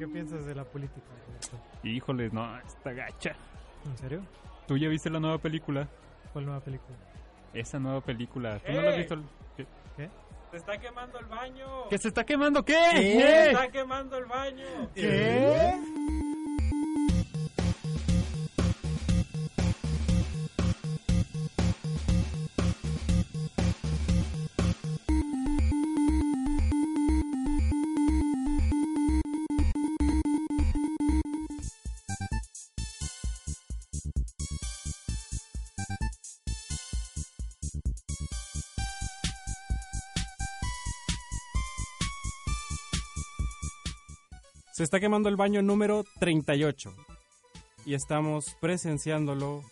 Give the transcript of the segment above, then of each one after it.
¿Qué piensas de la política? Híjole, no, está gacha. ¿En serio? ¿Tú ya viste la nueva película? ¿Cuál nueva película? Esa nueva película. ¿Tú no la has visto? ¿Qué? ¿Qué? Se está quemando el baño. ¿Que se está quemando qué? Se está quemando el baño. ¿Qué? Se está quemando el baño número 38 y estamos presenciándolo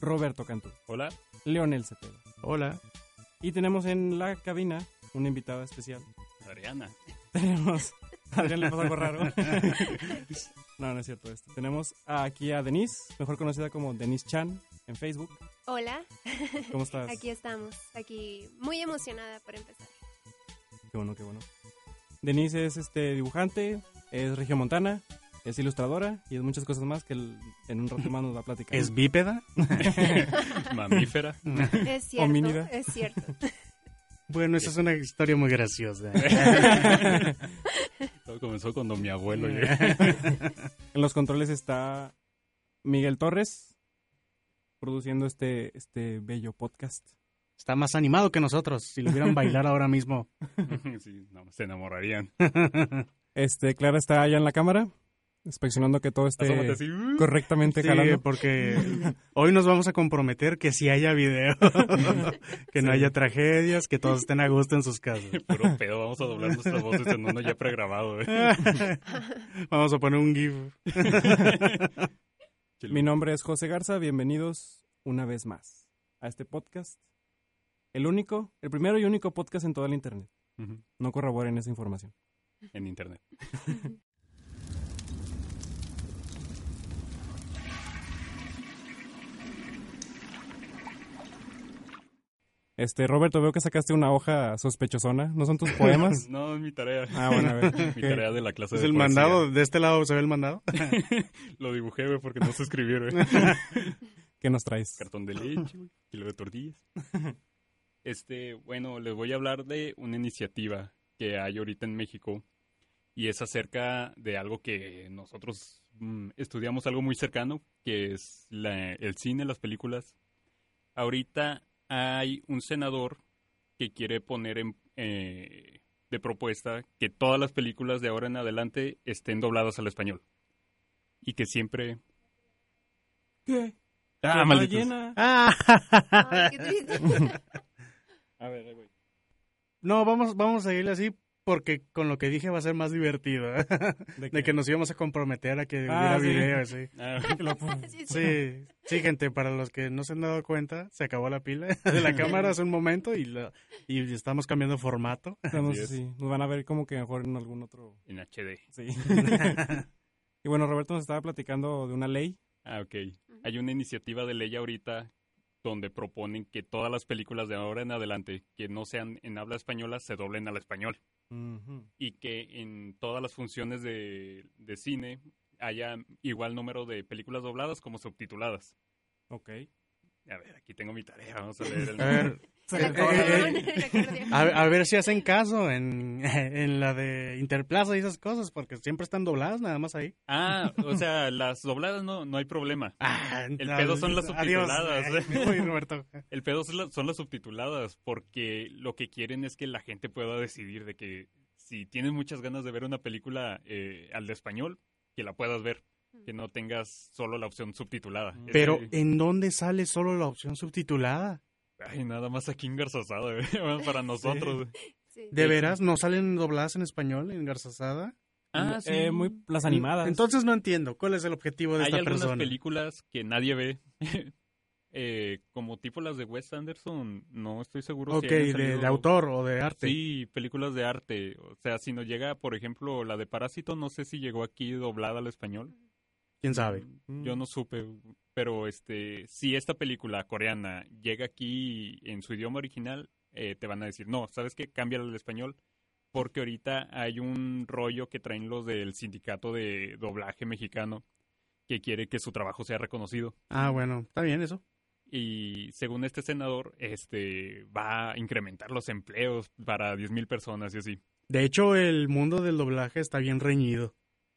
Roberto Cantú, Hola. Leonel Cepeda Hola. y tenemos en la cabina una invitada especial. Ariana. Tenemos a Adrián le pasó algo raro. no, no es cierto esto. Tenemos aquí a Denise, mejor conocida como Denise Chan en Facebook. Hola, ¿Cómo estás? aquí estamos, aquí muy emocionada por empezar. Qué bueno, qué bueno. Denise es este dibujante, es regiomontana, es ilustradora y es muchas cosas más que el- en un rato más nos va a platicar. ¿Es bípeda? Mamífera. Es cierto, Homínida. es cierto. Bueno, esa es una historia muy graciosa. Todo comenzó cuando mi abuelo. En los controles está Miguel Torres produciendo este, este bello podcast. Está más animado que nosotros. Si lo vieran bailar ahora mismo. sí, no, se enamorarían. Este, Clara está allá en la cámara, inspeccionando que todo esté así. uh. correctamente Sí, jalando. porque hoy nos vamos a comprometer que si haya video, que no haya tragedias, que todos estén a gusto en sus casas. Puro pedo, vamos a doblar nuestras voces en uno ya pregrabado. eh. Vamos a poner un GIF. Mi nombre es José Garza, bienvenidos una vez más a este podcast. El único, el primero y único podcast en toda la internet. Ujú, No corroboren esa información. En internet. Este, Roberto, veo que sacaste una hoja sospechosona. ¿No son tus poemas? No, es mi tarea. Ah, bueno, a ver. Mi ¿qué? tarea de la clase ¿Es de el poesía. mandado? ¿De este lado se ve el mandado? Lo dibujé, güey, porque no sé escribir, güey. ¿Qué nos traes? Cartón de leche, güey, kilo de tortillas. Este, bueno, les voy a hablar de una iniciativa que hay ahorita en México y es acerca de algo que nosotros mm, estudiamos algo muy cercano, que es la- el cine, las películas. Ahorita hay un senador que quiere poner en, eh, de propuesta que todas las películas de ahora en adelante estén dobladas al español y que siempre... ¿Qué? Ah, ¡Qué malditos. Ay, qué triste. A ver. No, vamos, vamos a seguirle así porque con lo que dije va a ser más divertido. ¿De, De que nos íbamos a comprometer a que Ah, hubiera sí. video, sí. Ah, Sí, sí. Gente, para los que no se han dado cuenta, se acabó la pila de la cámara hace un momento y, la- y estamos cambiando formato. Estamos- es. sí, nos van a ver como que mejor en algún otro... en HD. Sí. y bueno, Roberto nos estaba platicando de una ley. Ah, ok. Hay una iniciativa de ley ahorita donde proponen que todas las películas de ahora en adelante que no sean en habla española se doblen al español y que en todas las funciones de, de cine haya igual número de películas dobladas como subtituladas. Ok. A ver, aquí tengo mi tarea, vamos a leer el... A ver, Se ley. el acordeón. a, a ver si hacen caso en, en la de Interplaza y esas cosas, porque siempre están dobladas nada más ahí. Ah, o sea, las dobladas no, no hay problema. Ah, El pedo son las adiós. subtituladas. Roberto. El pedo son, la- son las subtituladas, porque lo que quieren es que la gente pueda decidir de que si tienes muchas ganas de ver una película eh, al de español, que la puedas ver, que no tengas solo la opción subtitulada. Pero, ¿en dónde sale solo la opción subtitulada? Ay, nada más aquí engarzosado, güey, para nosotros. Sí. ¿De veras? ¿No salen dobladas en español en Garzazada? Ah, sí. Eh, muy, las animadas. Entonces no entiendo. ¿Cuál es el objetivo de Hay esta algunas persona? películas que nadie ve. eh, como tipo las de Wes Anderson, no estoy seguro Ok, si hayan de, salido- de autor o de arte. Sí, películas de arte. O sea, si nos llega, por ejemplo, la de Parásito, no sé si llegó aquí doblada al español. ¿Quién sabe? Mm. Yo no supe, pero este, si esta película coreana llega aquí en su idioma original, eh, te van a decir, no, ¿sabes qué? Cámbiala al español. Porque ahorita hay un rollo que traen los del sindicato de doblaje mexicano que quiere que su trabajo sea reconocido. Ah, bueno, está bien eso. Y según este senador, este va a incrementar los empleos para 10.000 personas y así. De hecho, el mundo del doblaje está bien reñido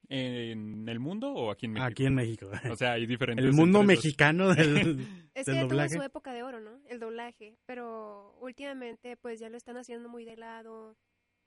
¿En el mundo o aquí en México? aquí en México. O sea, hay diferentes. El mundo mexicano del... Es del que tuvo doblaje. su época de oro, ¿no? El doblaje, pero últimamente pues ya lo están haciendo muy de lado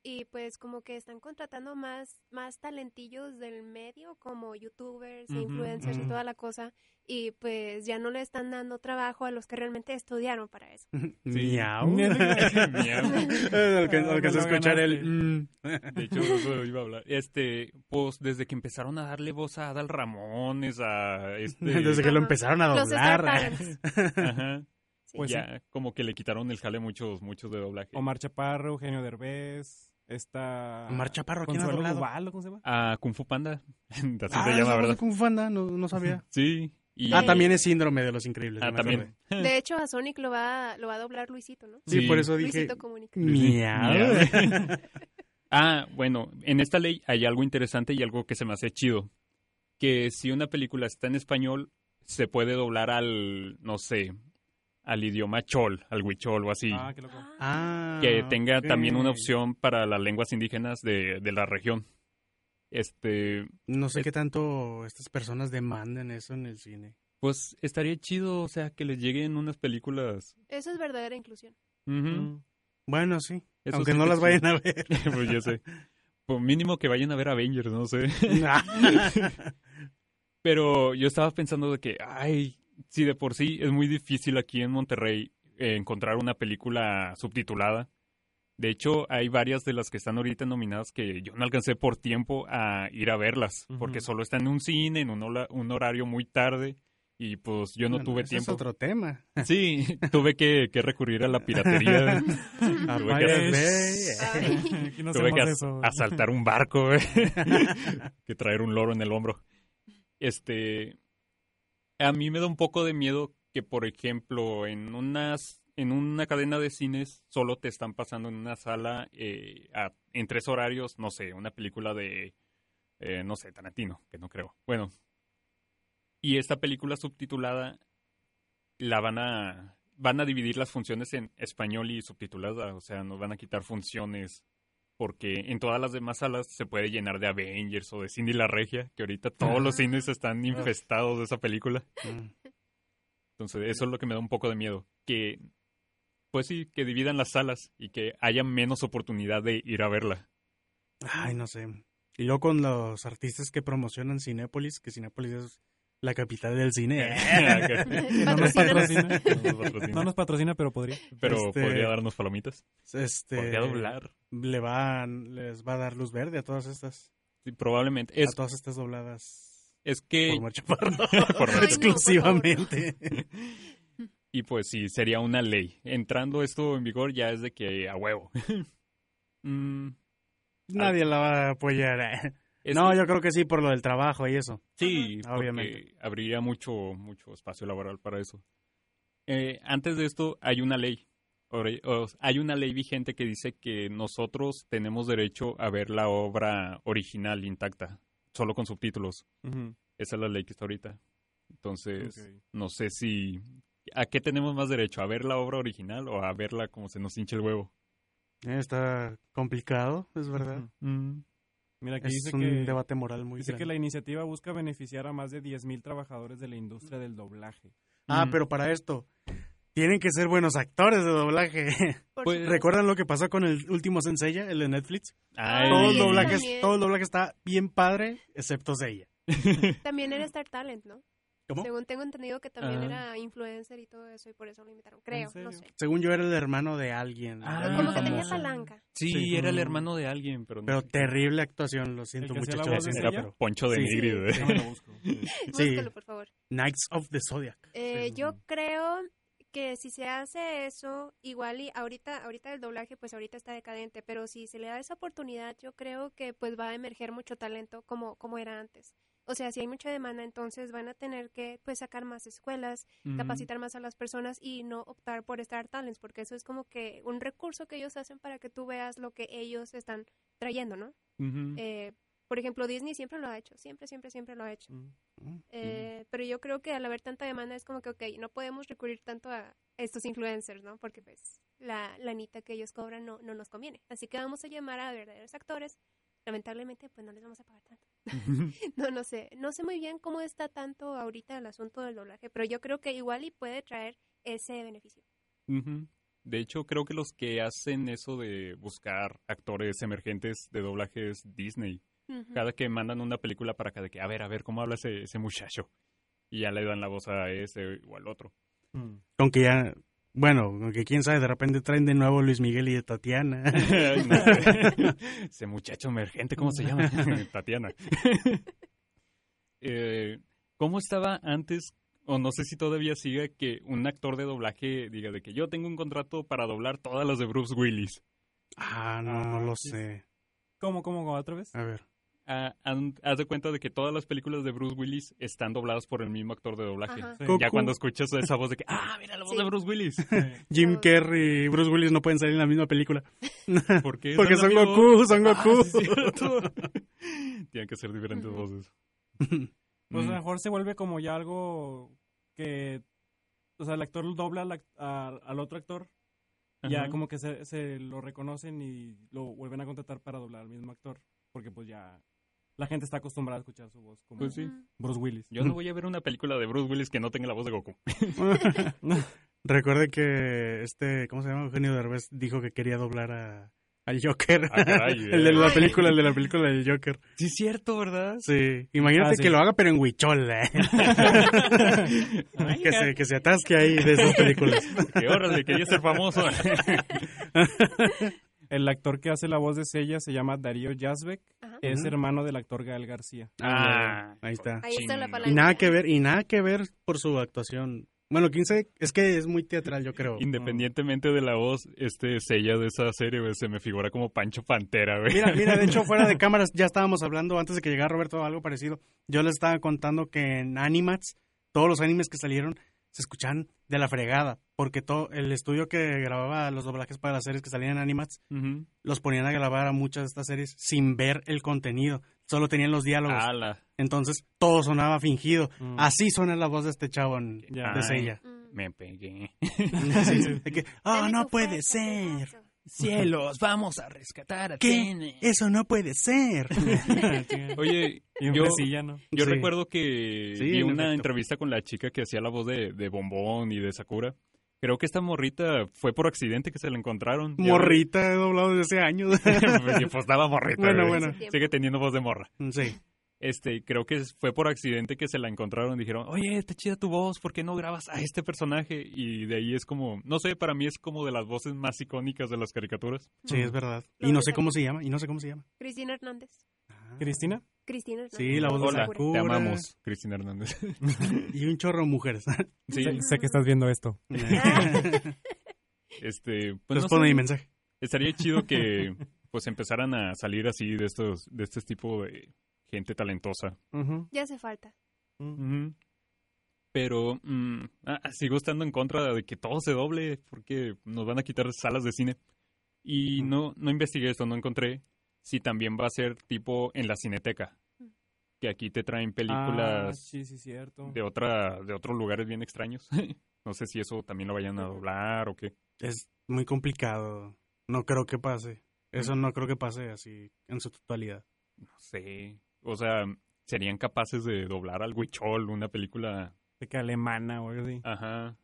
y pues como que están contratando más más talentillos del medio como youtubers e influencers y toda la cosa y pues ya no le están dando trabajo a los que realmente estudiaron para eso. Miau. Miau. Alcan- Alcancé a escuchar el... mm. De hecho, eso iba a hablar. Este, pues desde que empezaron a darle voz a Adal Ramones, a este. Desde que lo empezaron a doblar. Talents. Ajá. Sí. Pues ya, como que le quitaron el jale muchos, muchos de doblaje. Omar Chaparro, Eugenio Derbez, está... Omar Chaparro, ¿quién ha Consuelo doblado? Duval, ¿o ¿cómo se llama? A Kung Fu Panda. Así Ah, se llama, ¿verdad? Kung Fu Panda, no, no sabía. Sí. Y... Ah, también es síndrome de los increíbles. Ah, también. acordé. De hecho a Sonic lo va lo va a doblar Luisito, ¿no? Sí, Sí. por eso dije... Luisito comunica. Miau. Ah, bueno, en esta ley hay algo interesante y algo que se me hace chido. Que si una película está en español, se puede doblar al, no sé, al idioma chol, al huichol o así. Ah, qué loco. Ah, que tenga también una opción para las lenguas indígenas de, de la región. Este, No sé qué tanto estas personas demandan eso en el cine. pues estaría chido, o sea, que les lleguen unas películas. Eso es verdadera inclusión. Mm. Bueno, sí. Eso aunque sí no las sí. vayan a ver. pues ya sé. Por mínimo que vayan a ver Avengers, no sé. Pero yo estaba pensando de que, ay, si de por sí es muy difícil aquí en Monterrey eh, encontrar una película subtitulada. De hecho, hay varias de las que están ahorita nominadas que yo no alcancé por tiempo a ir a verlas, porque solo están en un cine, en un, hola- un horario muy tarde, y pues yo no Bueno, tuve ese tiempo. Es otro tema. Sí, tuve que, que recurrir a la piratería. Tuve que- no Tuve que hacemos as- eso. asaltar un barco, güey. que traer un loro en el hombro. Este, a mí me da un poco de miedo que, por ejemplo, en unas, en una cadena de cines solo te están pasando en una sala eh, en tres horarios, no sé, una película de, eh, no sé, Tarantino, que no creo. Bueno, y esta película subtitulada la van a van a dividir las funciones en español y subtitulada, o sea, nos van a quitar funciones porque en todas las demás salas se puede llenar de Avengers o de Cindy la Regia, que ahorita todos los cines están infestados de esa película. Mm. Entonces, eso es lo que me da un poco de miedo, que pues sí, que dividan las salas y que haya menos oportunidad de ir a verla. Ay, no sé. Y luego con los artistas que promocionan Cinépolis, que Cinépolis es la capital del cine. No nos Patrocínanos. patrocina. No nos patrocina. No nos patrocina, pero podría. Pero Este- podría darnos palomitas. Este, Podría doblar. Le va, les va a dar luz verde a todas estas, Sí, probablemente. Es, a todas estas dobladas es que... por. Por Ay, no, exclusivamente. Y pues sí, sería una ley. Entrando esto en vigor ya es de que a huevo. Mm, Nadie la va a apoyar. Es No, que- yo creo que sí por lo del trabajo y eso. Sí, Ajá, obviamente. habría mucho, mucho espacio laboral para eso. Eh, antes de esto hay una ley. Hay una ley vigente que dice que nosotros tenemos derecho a ver la obra original intacta, solo con subtítulos. Esa es la ley que está ahorita. Entonces, no sé si... ¿A qué tenemos más derecho? ¿A ver la obra original o a verla como se nos hinche el huevo? Eh, Está complicado, es verdad. Mira, aquí Es dice un que, debate moral muy dice que la iniciativa busca beneficiar a más de 10.000 trabajadores de la industria del doblaje. Ah, Mm. pero para esto tienen que ser buenos actores de doblaje. Pues. ¿Recuerdan lo que pasó con el último Senseiya, el de Netflix? Ay, todo, el doblaje, todo el doblaje está bien padre, excepto Seiya. También era Star Talent, ¿no? ¿Cómo? Según tengo entendido que también Ah. era influencer y todo eso y por eso lo invitaron. Creo, no sé. Según yo era el hermano de alguien. Ah, alguien Como que tenía famoso. palanca. Sí, Sí. era el Mm. hermano de alguien, pero no Pero terrible actuación, lo siento Sella? pero- Poncho de Sí, Nigri, sí. Déjame lo busco. Sí. Búscalo, por favor. Knights of the Zodiac. Eh, Sí. yo creo que si se hace eso, igual y ahorita, ahorita el doblaje, pues ahorita está decadente, pero si se le da esa oportunidad, yo creo que pues va a emerger mucho talento como, como era antes. O sea, si hay mucha demanda, entonces van a tener que pues sacar más escuelas, capacitar más a las personas y no optar por Star Talents, porque eso es como que un recurso que ellos hacen para que tú veas lo que ellos están trayendo, ¿no? Eh, por ejemplo, Disney siempre lo ha hecho, siempre, siempre, siempre lo ha hecho. Mm. Eh, Pero yo creo que al haber tanta demanda es como que, ok, no podemos recurrir tanto a estos influencers, ¿no? Porque pues la lanita que ellos cobran no, no nos conviene. Así que vamos a llamar a verdaderos actores. Lamentablemente, pues no les vamos a pagar tanto. no, no sé. No sé muy bien cómo está tanto ahorita el asunto del doblaje, pero yo creo que igual y puede traer ese beneficio. De hecho, creo que los que hacen eso de buscar actores emergentes de doblaje es Disney. Cada que mandan una película para acá de que, a ver, a ver, ¿cómo habla ese, ese muchacho? Y ya le dan la voz a ese o al otro. Mm. Con que ya, bueno, que quién sabe, de repente traen de nuevo Luis Miguel y Tatiana. Ay, no sé. Ese muchacho emergente, ¿cómo se llama? Tatiana. Eh, ¿Cómo estaba antes, o no sé si todavía sigue, que un actor de doblaje diga de que yo tengo un contrato para doblar todas las de Bruce Willis? ah, no, no lo sé. ¿Cómo, cómo, cómo? ¿Otra vez? A ver. Ah, han- haz de cuenta de que todas las películas de Bruce Willis están dobladas por el mismo actor de doblaje. Sí. Ya cuando escuchas esa voz de que, ah, mira la voz Sí. de Bruce Willis. Jim. Carrey y Bruce Willis no pueden salir en la misma película. ¿Por qué? Porque son amigos? Goku, son Ah, Goku. Tienen que ser diferentes voces. Pues a Mm. lo mejor se vuelve como ya algo que... O sea, el actor dobla al, a- al otro actor. Ya Ajá. como que se, se lo reconocen y lo vuelven a contratar para doblar al mismo actor. Porque pues ya la gente está acostumbrada a escuchar su voz como Pues sí. Bruce Willis. Yo no voy a ver una película de Bruce Willis que no tenga la voz de Goku. Recuerde que este, ¿cómo se llama? Eugenio Derbez dijo que quería doblar a, al Joker. Ah, caray, el de la Ay. película, el de la película del Joker. Sí, es cierto, ¿verdad? Sí. Imagínate Ah, sí. que lo haga, pero en huichol. ¿eh? que, se, que se atasque ahí de esas películas. Que órale, quería ser famoso. El actor que hace la voz de Sella se llama Darío Yazbek. Ajá. Es hermano del actor Gael García. Ah, ahí está. Ahí está la palanca. Y nada que ver, y nada que ver por su actuación. Bueno, quién sabe, es que es muy teatral, yo creo. Independientemente de la voz, este sella de esa serie, güey, se me figura como Pancho Pantera, güey. Mira, mira, de hecho, fuera de cámaras ya estábamos hablando antes de que llegara Roberto algo parecido. Yo les estaba contando que en Animats, todos los animes que salieron se escuchan de la fregada, porque todo el estudio que grababa los doblajes para las series que salían en Animats los ponían a grabar a muchas de estas series sin ver el contenido, solo tenían los diálogos. Ala. Entonces todo sonaba fingido. Mm. Así suena la voz de este chavo en- de. Sella. Mm. Me pegué. Sí, sí, ah, Dame no puede ser. Cielos, vamos a rescatar a ¿Qué? Eso no puede ser. Oye, yo, yo Sí. recuerdo que Sí, vi en una efecto. entrevista con la chica que hacía la voz de, de Bombón y de Sakura. Creo que esta morrita fue por accidente que se la encontraron. Morrita he doblado desde hace años. Pues, pues estaba morrita. Bueno, bueno. Sigue teniendo voz de morra. sí. Este, creo que fue por accidente que se la encontraron. Dijeron, oye, está chida tu voz, ¿por qué no grabas a este personaje? Y de ahí es como, no sé, para mí es como de las voces más icónicas de las caricaturas. Sí, es verdad. Y no de sé cómo se llama, y no sé cómo se llama. Cristina Hernández. ¿Cristina? Cristina Hernández. Sí, la voz de Hola, Sakura. te amamos, Cristina Hernández. Y un chorro de mujeres. Sí, Sé, sé que estás viendo esto. este, pues no Responde sé, mi mensaje. estaría chido que pues empezaran a salir así de estos, de este tipo de gente talentosa. Ya hace falta. Pero mm, ah, sigo estando en contra de que todo se doble porque nos van a quitar salas de cine. Y no, no investigué esto, no encontré si también va a ser tipo en la cineteca. Que aquí te traen Ah, películas sí, sí, cierto. de otra de otros lugares bien extraños. no sé si eso también lo vayan a doblar o qué. Es muy complicado. No creo que pase. Eso no creo que pase así en su totalidad. No sé. O sea, serían capaces de doblar al Huichol, una película. De que alemana o algo así. Ajá.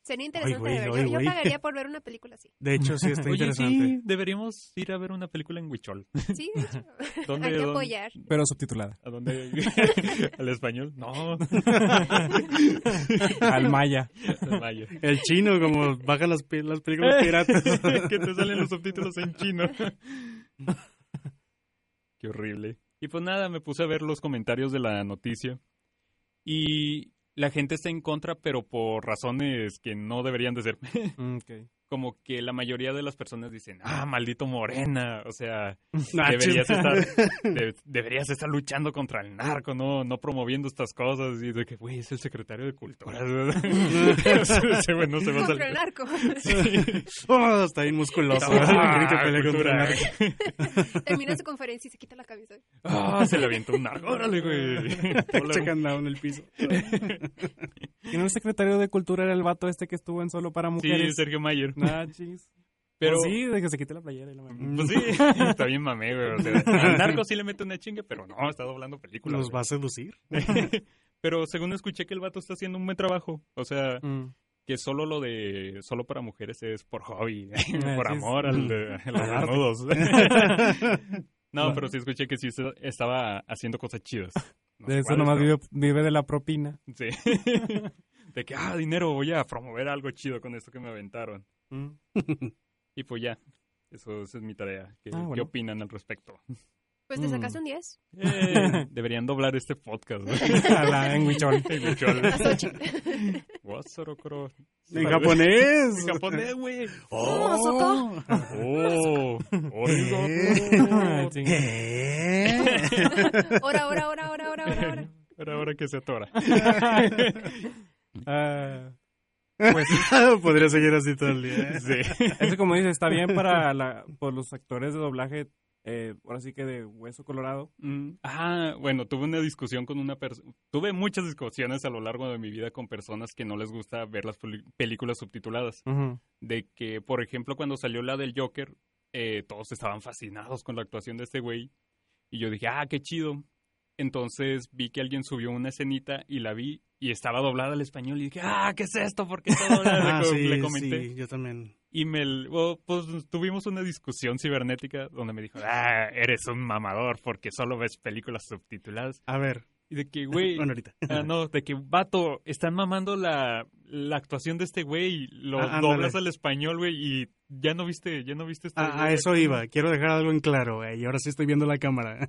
Sería interesante güey, de ver. ay, Yo, pagaría por ver una película así. De hecho, sí está Oye, interesante. sí, deberíamos ir a ver una película en Huichol. Sí, de hecho. ¿Dónde, Hay que dónde? apoyar. Pero subtitulada. ¿A dónde? ¿Al español? No. Al maya. Al maya. El chino, como baja las, las películas piratas. que te salen los subtítulos en chino. Qué horrible. Y pues nada, me puse a ver los comentarios de la noticia. Y la gente está en contra, pero por razones que no deberían de ser. Como que la mayoría de las personas dicen, ah, maldito Morena. O sea, deberías estar, de- deberías estar luchando contra el narco, no, no promoviendo estas cosas. Y de que, güey, es el secretario de Cultura. Ese güey no se va a Contra el salir. narco. Oh, está bien musculoso. Ah, El que pelea contra cultura. el narco. Termina su conferencia y se quita la camisa. Ah, se le avienta un narco. Órale, güey. Checan down en el piso. ¿Y no el secretario de Cultura era el vato este que estuvo en Solo para Sí, Mujeres? Sergio Mayer. Nah, chis. Pero, Pues sí, de que se quite la playera. y la mamá. pues sí, está bien mamé, güey. O sea, al narco sí le mete una chinga, pero no, está doblando películas. ¿Los va a seducir? pero según escuché que el vato está haciendo un buen trabajo. O sea, Mm. que solo lo de solo para mujeres es por hobby, por sí, amor al, de- a los desnudos. no, pero sí escuché que sí estaba haciendo cosas chidas. No De eso cuáles, nomás pero- vive, vive de la propina. Sí. de que, ah, dinero, voy a promover algo chido con esto que me aventaron. Mm. Y pues ya, eso, esa es mi tarea. ¿Qué, Ah, qué bueno. opinan al respecto? Pues te Mm. sacaste un 10. Eh, deberían doblar este podcast. güey. A la- en Huichol. En Huichol. Wasorokoro. En japonés. En japonés, güey. Oh, Soko. Oh. Ah. Ahora, ahora, ahora, ahora, ahora, ahora, ahora. Pero ahora que se atora. Ah, Podría seguir así todo el día. ¿eh? Sí. eso como dices, está bien para la, por los actores de doblaje, eh, ahora sí que de hueso colorado. Mm, Ah, bueno, tuve una discusión con una persona. Tuve muchas discusiones a lo largo de mi vida con personas que no les gusta ver las películas subtituladas. De que, por ejemplo, cuando salió la del Joker, eh, todos estaban fascinados con la actuación de este güey. Y yo dije, ah, qué chido. Entonces vi que alguien subió una escenita y la vi y estaba doblada al español y dije, ah, ¿qué es esto? ¿Por qué está doblada? Ah, le, sí, le comenté. sí, yo también. Y me, oh, pues tuvimos una discusión cibernética donde me dijo, ah, eres un mamador porque solo ves películas subtituladas. A ver. Y de que, güey, Bueno, ahorita. ah, no, de que, vato, están mamando la, la actuación de este güey, lo Ah, doblas al español, güey, y ya no viste, ya no viste este A, a eso iba. Quiero dejar algo en claro, güey. Y ahora sí estoy viendo la cámara.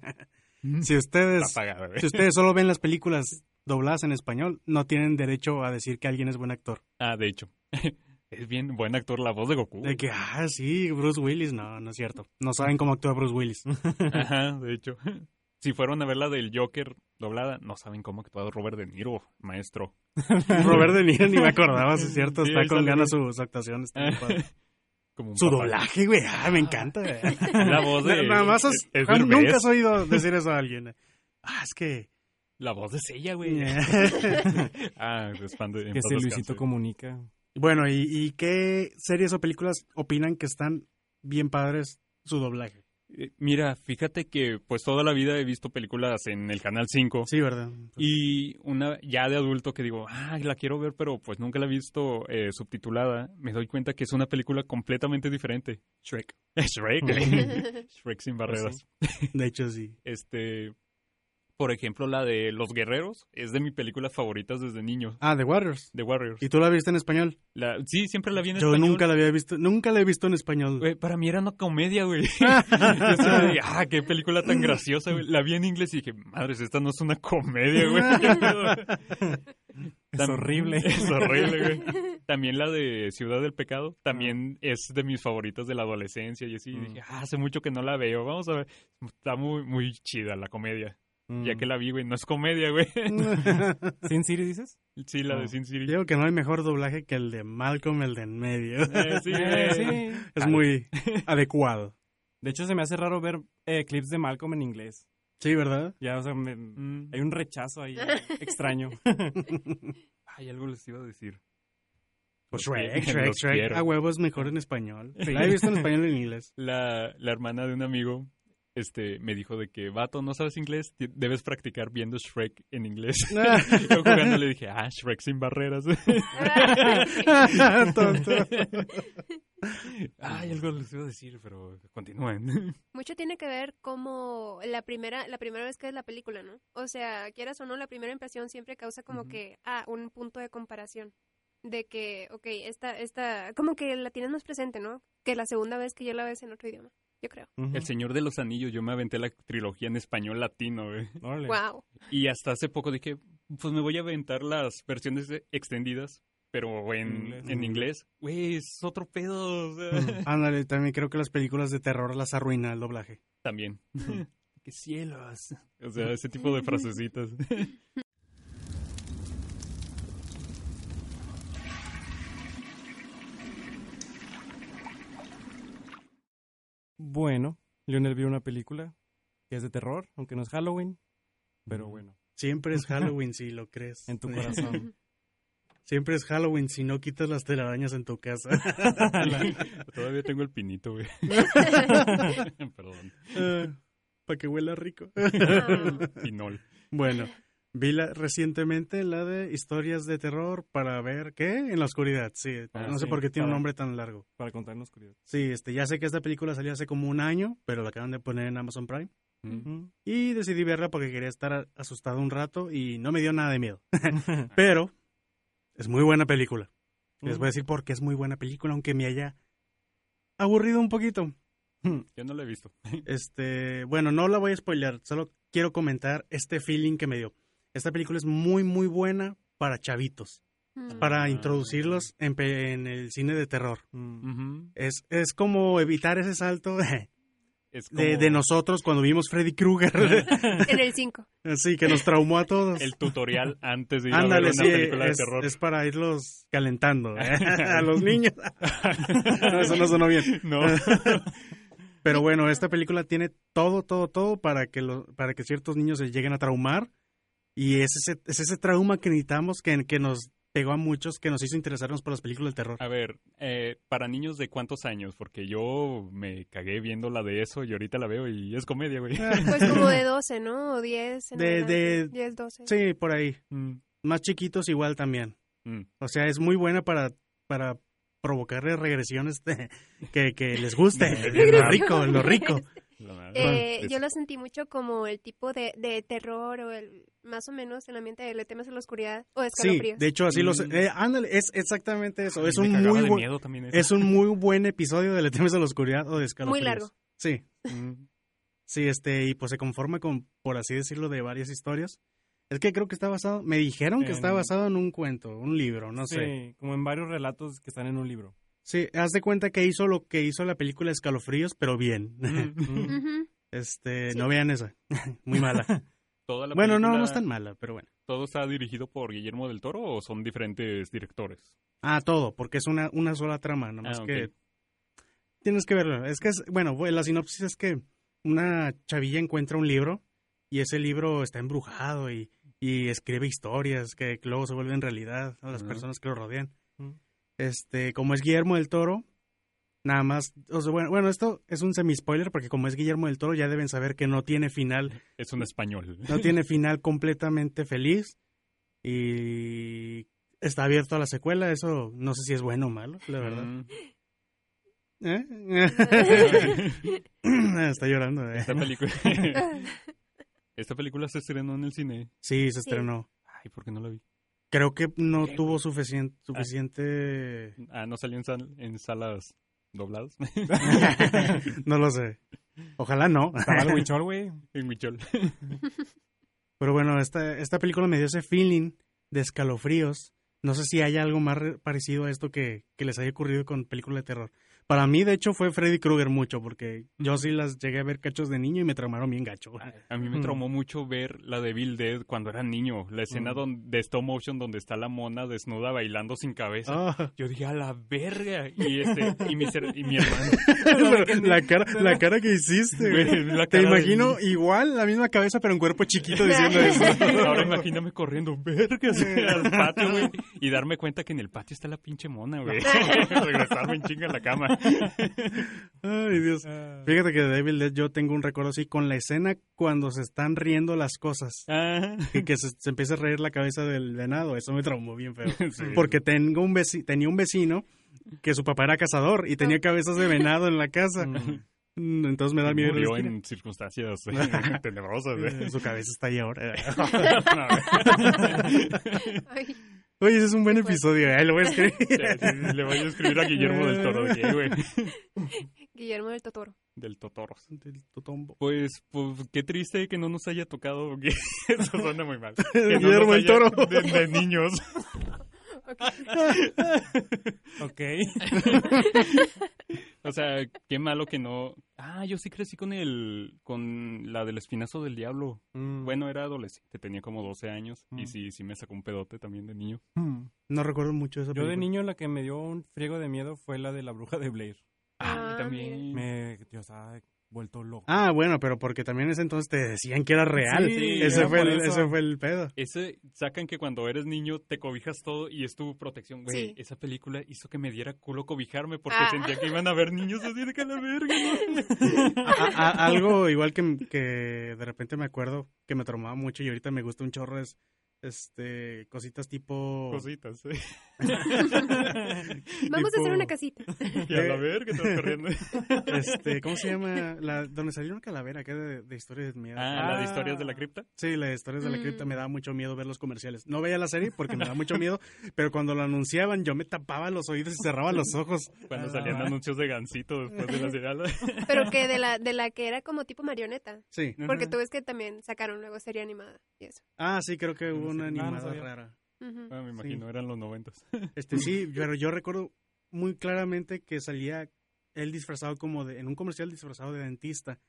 si ustedes, apagado, si ustedes solo ven las películas dobladas en español, no tienen derecho a decir que alguien es buen actor. Ah, de hecho. es bien buen actor la voz de Goku. De que, ah, sí, Bruce Willis. No, no es cierto. No saben cómo actúa Bruce Willis. Ajá, de hecho. Si fueron a ver la del Joker doblada, no saben cómo ha actuado Robert De Niro, maestro. Robert De Niro ni me acordaba, si es cierto. Sí, Está con ganas su, su actuación. Está. Como Su papá. doblaje, güey. Ah, me encanta, güey. La voz de... Nada más has- es- es Derbez. nunca has oído decir eso a alguien. Ah, es que... La voz de Sella, güey. ah, es Que si Luisito comunica. bueno, ¿y, ¿y qué series o películas opinan que están bien padres su doblaje? Eh, Mira, fíjate que pues toda la vida he visto películas en el Canal 5. Sí, ¿verdad? Y una ya de adulto que digo, ah, la quiero ver, pero pues nunca la he visto eh, subtitulada, me doy cuenta que es una película completamente diferente. Shrek. Shrek. Shrek sin barreras. De hecho, sí. Este, por ejemplo, la de Los Guerreros es de mis películas favoritas desde niño. Ah, The Warriors. The Warriors. ¿Y tú la viste en español? La, sí, siempre la vi en Yo español. nunca la había visto, nunca la he visto en español. Güey, para mí era una comedia, güey. Yo dije, ah, qué película tan graciosa, güey. La vi en inglés y dije, madres, esta no es una comedia, güey. ¿Qué pedo?" Es horrible. Es horrible, güey. También la de Ciudad del Pecado, también es de mis favoritas de la adolescencia y así. Mm. Dije, ah, hace mucho que no la veo, vamos a ver. Está muy, muy chida la comedia. Ya Mm. que la vi, güey, no es comedia, güey. ¿Sin Siri dices? Sí, la de. Sin City. Digo que no hay mejor doblaje que el de Malcolm, el de en medio. Eh, sí, Eh, eh. sí. Es muy adecuado. De hecho, se me hace raro ver eh, clips de Malcolm en inglés. Sí, ¿verdad? Ya, o sea, me- Mm. hay un rechazo ahí extraño. Ay, algo les iba a decir. Pues Shrek, Shrek, Shrek. A huevo es mejor en español. La he visto en español y en inglés. La, la hermana de un amigo este, me dijo de que, vato, ¿no sabes inglés? Debes practicar viendo Shrek en inglés. Yo jugando le dije, ah, Shrek sin barreras. Tonto. Ay, algo les iba a decir, pero continúen. Mucho tiene que ver como la primera, la primera vez que es la película, ¿no? O sea, quieras o no, la primera impresión siempre causa como que, ah, un punto de comparación. De que, ok, esta, esta, como que la tienes más presente, ¿no? Que la segunda vez que ya la ves en otro idioma, yo creo. El Señor de los Anillos, yo me aventé la trilogía en español latino, güey. Órale. Wow. Y hasta hace poco dije, pues me voy a aventar las versiones extendidas, pero en, Inglés. en inglés. Güey, es otro pedo. o sea, Ándale, también creo que las películas de terror las arruina el doblaje. También. ¡Qué cielos! O sea, ese tipo de frasecitas. Bueno, Lionel vio una película que es de terror, aunque no es Halloween, pero bueno, Siempre es Halloween si lo crees. en tu corazón. Siempre es Halloween si no quitas las telarañas en tu casa. Todavía tengo el pinito, güey. Perdón. Para que huela rico. Ah. Pinol. Bueno, vi la, recientemente la de historias de terror para ver qué en la oscuridad. Sí, Ah, no sé sí, por qué tiene un nombre tan largo. Para contar en la oscuridad. Sí, este, ya sé que esta película salió hace como un año, pero la acaban de poner en Amazon Prime. Y decidí verla porque quería estar asustado un rato y no me dio nada de miedo. pero es muy buena película. Les voy a decir por qué es muy buena película, aunque me haya aburrido un poquito. Yo no lo he visto. Este, bueno, no la voy a spoilear, solo quiero comentar este feeling que me dio. Esta película es muy, muy buena para chavitos, Mm. para Ah. introducirlos en, en el cine de terror. Mm. Es, es como evitar ese salto de, Es de, como de nosotros cuando vimos Freddy Krueger. En el 5. sí, que nos traumó a todos. el tutorial antes de ir a ver una sí, película de terror. es para irlos calentando ¿eh? a los niños. No, eso no sonó bien. No. Pero bueno, esta película tiene todo, todo, todo para que, lo, para que ciertos niños se lleguen a traumar. Y es ese, es ese trauma que necesitamos, que, que nos pegó a muchos, que nos hizo interesarnos por las películas de terror. A ver, eh, para niños de cuántos años, porque yo me cagué viendo la de eso y ahorita la veo y es comedia, güey. Pues como de 12, ¿no? O 10. en De- de- 10, 12. Sí, por ahí. Mm, Más chiquitos igual también. mm. O sea, es muy buena para, para provocarle regresiones de- que, que les guste. lo rico, lo rico. La. Eh, yo lo sentí mucho como el tipo de, de terror o el más o menos el ambiente de Le temes a la oscuridad o Sí, escalofríos. de hecho así lo sé. Mm. Eh, ándale, es exactamente eso. Ay, Es un muy buen, miedo también eso. es un muy buen episodio de Le temes a la oscuridad o de escalofríos. largo. Sí, Mm. sí, este, y pues se conforma con, por así decirlo, de varias historias. Es que creo que está basado, me dijeron que está En- basado en un cuento, un libro, no sí, sé. como en varios relatos que están en un libro. Sí, haz de cuenta que hizo lo que hizo la película Escalofríos, pero bien. Mm. Este, Sí. no vean esa. Muy mala. Toda la bueno, no, película, no es tan mala, pero bueno. ¿Todo está dirigido por Guillermo del Toro o son diferentes directores? Ah, todo, porque es una, una sola trama, nomás Ah, que tienes que verlo. Es que es, bueno, bueno, la sinopsis es que una chavilla encuentra un libro y ese libro está embrujado y, y escribe historias que luego se vuelven realidad a las personas que lo rodean. Ujú. Este, como es Guillermo del Toro, nada más, o sea, bueno, bueno, esto es un semi-spoiler porque como es Guillermo del Toro ya deben saber que no tiene final Es un español. no tiene final completamente feliz y está abierto a la secuela. Eso no sé si es bueno o malo, la verdad. Mm. ¿Eh? está llorando. ¿eh? Esta película... Esta película se estrenó en el cine. Sí, se estrenó. Ay, ¿por qué no la vi? Creo que no ¿Qué, tuvo suficien- suficiente... Ah, ¿no salió en, sal- en salas dobladas? no lo sé. Ojalá no. Estaba el Huichol, güey. en Huichol. Pero bueno, esta, esta película me dio ese feeling de escalofríos. No sé si hay algo más re- parecido a esto que, que les haya ocurrido con películas de terror. Para mí, de hecho, fue Freddy Krueger mucho, porque yo sí las llegué a ver cachos de niño y me traumaron bien gacho. A mí me Mm. traumó mucho ver la de Bill Dead cuando era niño. La escena Mm. de stop motion donde está la mona desnuda bailando sin cabeza. Ah. Yo dije, a la verga. Y, este, y, mi, ser- y mi hermano. la, cara, la cara que hiciste, güey. Güey, la Te cara imagino igual, la misma cabeza, pero en cuerpo chiquito diciendo eso. Ahora imagíname corriendo, verga, así, al patio, güey. Y darme cuenta que en el patio está la pinche mona, güey. Regresarme en chinga a la cama. Ay, Dios. Ah. Fíjate que de Devil Dead yo tengo un recuerdo así con la escena cuando se están riendo las cosas. Ah, Y que se, se empieza a reír la cabeza del venado. Eso me traumó bien feo. sí. Porque tengo un veci- tenía un vecino que su papá era cazador y tenía cabezas de venado en la casa. Mm. Mm, Entonces me da miedo. Murió en circunstancias tenebrosas. eh, ¿eh? Su cabeza está ahí ahora. Oye, ese es un buen episodio. Ahí lo voy a escribir. Le voy a escribir a Guillermo del Toro. güey, Guillermo del Totoro. del Totoros. Del totombo. Pues, pues, qué triste que no nos haya tocado. que Eso suena muy mal. No Guillermo nos del Toro. De, de niños. Ok. O sea, qué malo que no. Ah, yo sí crecí con el. con la del espinazo del diablo. Mm. Bueno, era adolescente, tenía como 12 años. Y Mm. sí, sí me sacó un pedote también de niño. Mm. No recuerdo mucho esa Yo de niño la que me dio un friego de miedo fue la de la bruja de Blair. Ah, Ah, también. Me, yo estaba vuelto loco. Ah, bueno, pero porque también en ese entonces te decían que era real. Sí, ese, era fue el, eso. ese fue el pedo. Ese, sacan que cuando eres niño te cobijas todo y es tu protección. Güey, Sí. esa película hizo que me diera culo cobijarme porque Ah. sentía que iban a ver niños así de que la verga, ¿no? A- a- algo igual que, que de repente me acuerdo que me traumaba mucho y ahorita me gusta un chorro es este cositas tipo Cositas, ¿eh? Vamos a hacer una casita. Y a la verga, te vas corriendo. este cómo se llama la donde salió una calavera que de, de historias de miedo Ah, la de Ah. historias de la cripta. sí la de historias de la Mm. cripta me daba mucho miedo ver los comerciales no veía la serie porque me daba mucho miedo pero cuando lo anunciaban yo me tapaba los oídos y cerraba los ojos Cuando Ah. salían anuncios de gancito después de la serial. Pero que de la, de la que era como tipo marioneta. sí Porque Ajá. tú ves que también sacaron luego serie animada y eso. ah sí creo que hubo una Ah, no animada sabía. Rara Ujú. Ah, me imagino, eran los noventas. Este sí, pero yo recuerdo muy claramente que salía él disfrazado como de, en un comercial disfrazado de dentista.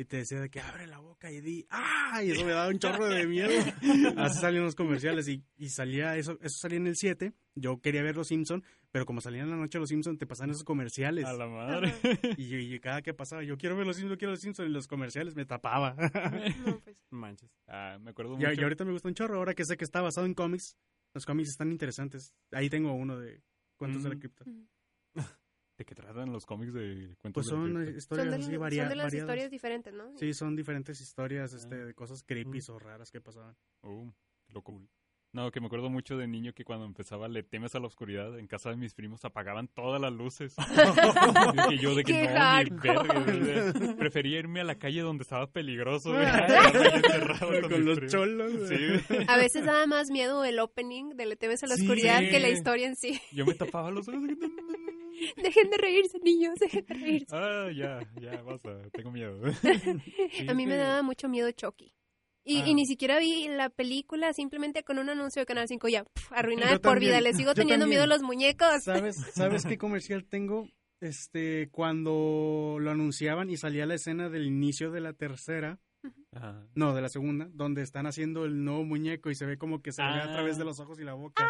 Y te decía de que abre la boca y di, ¡ah! Y eso me daba un chorro de miedo. Así salían los comerciales y, y salía eso, eso salía en el 7. Yo quería ver los Simpson, pero como salían en la noche los Simpson, te pasaban esos comerciales. A la madre. Y, yo- y cada que pasaba, yo quiero ver los Simpson, quiero ver los Simpson, y los comerciales me tapaba. No, pues. Manches. Ah, me acuerdo y, mucho. y ahorita me gusta un chorro, ahora que sé que está basado en cómics. Los cómics están interesantes. Ahí tengo uno de Cuentos de la Mm. Cripta. ¿De qué tratan los cómics de cuentos Pues de la son cripta? historias Son de, así son varia- de las variadas. historias diferentes, ¿no? Sí, son diferentes historias este, Ah. de cosas creepy o raras que pasaban. Oh, qué loco. No, que me acuerdo mucho de niño que cuando empezaba Le temes a la oscuridad, en casa de mis primos apagaban todas las luces. y que yo de que Qué no, verga, prefería irme a la calle donde estaba peligroso. Con los primos. cholos. Sí. A veces daba más miedo el opening de Le temes a la Sí. oscuridad que la historia en sí. yo me tapaba los ojos. Dejen de reírse, niños, dejen de reírse. Ah, ya, ya, basta, tengo miedo. A mí me daba mucho miedo Chucky. Y, Ah. y ni siquiera vi la película, simplemente con un anuncio de Canal 5 ya, pf, arruinada Yo por también, vida. Le sigo teniendo también. miedo a los muñecos. ¿Sabes, ¿Sabes qué comercial tengo? Este, cuando lo anunciaban y salía la escena del inicio de la tercera, Ajá. no, de la segunda, donde están haciendo el nuevo muñeco y se ve como que se ve a Ah. través de los ojos y la boca.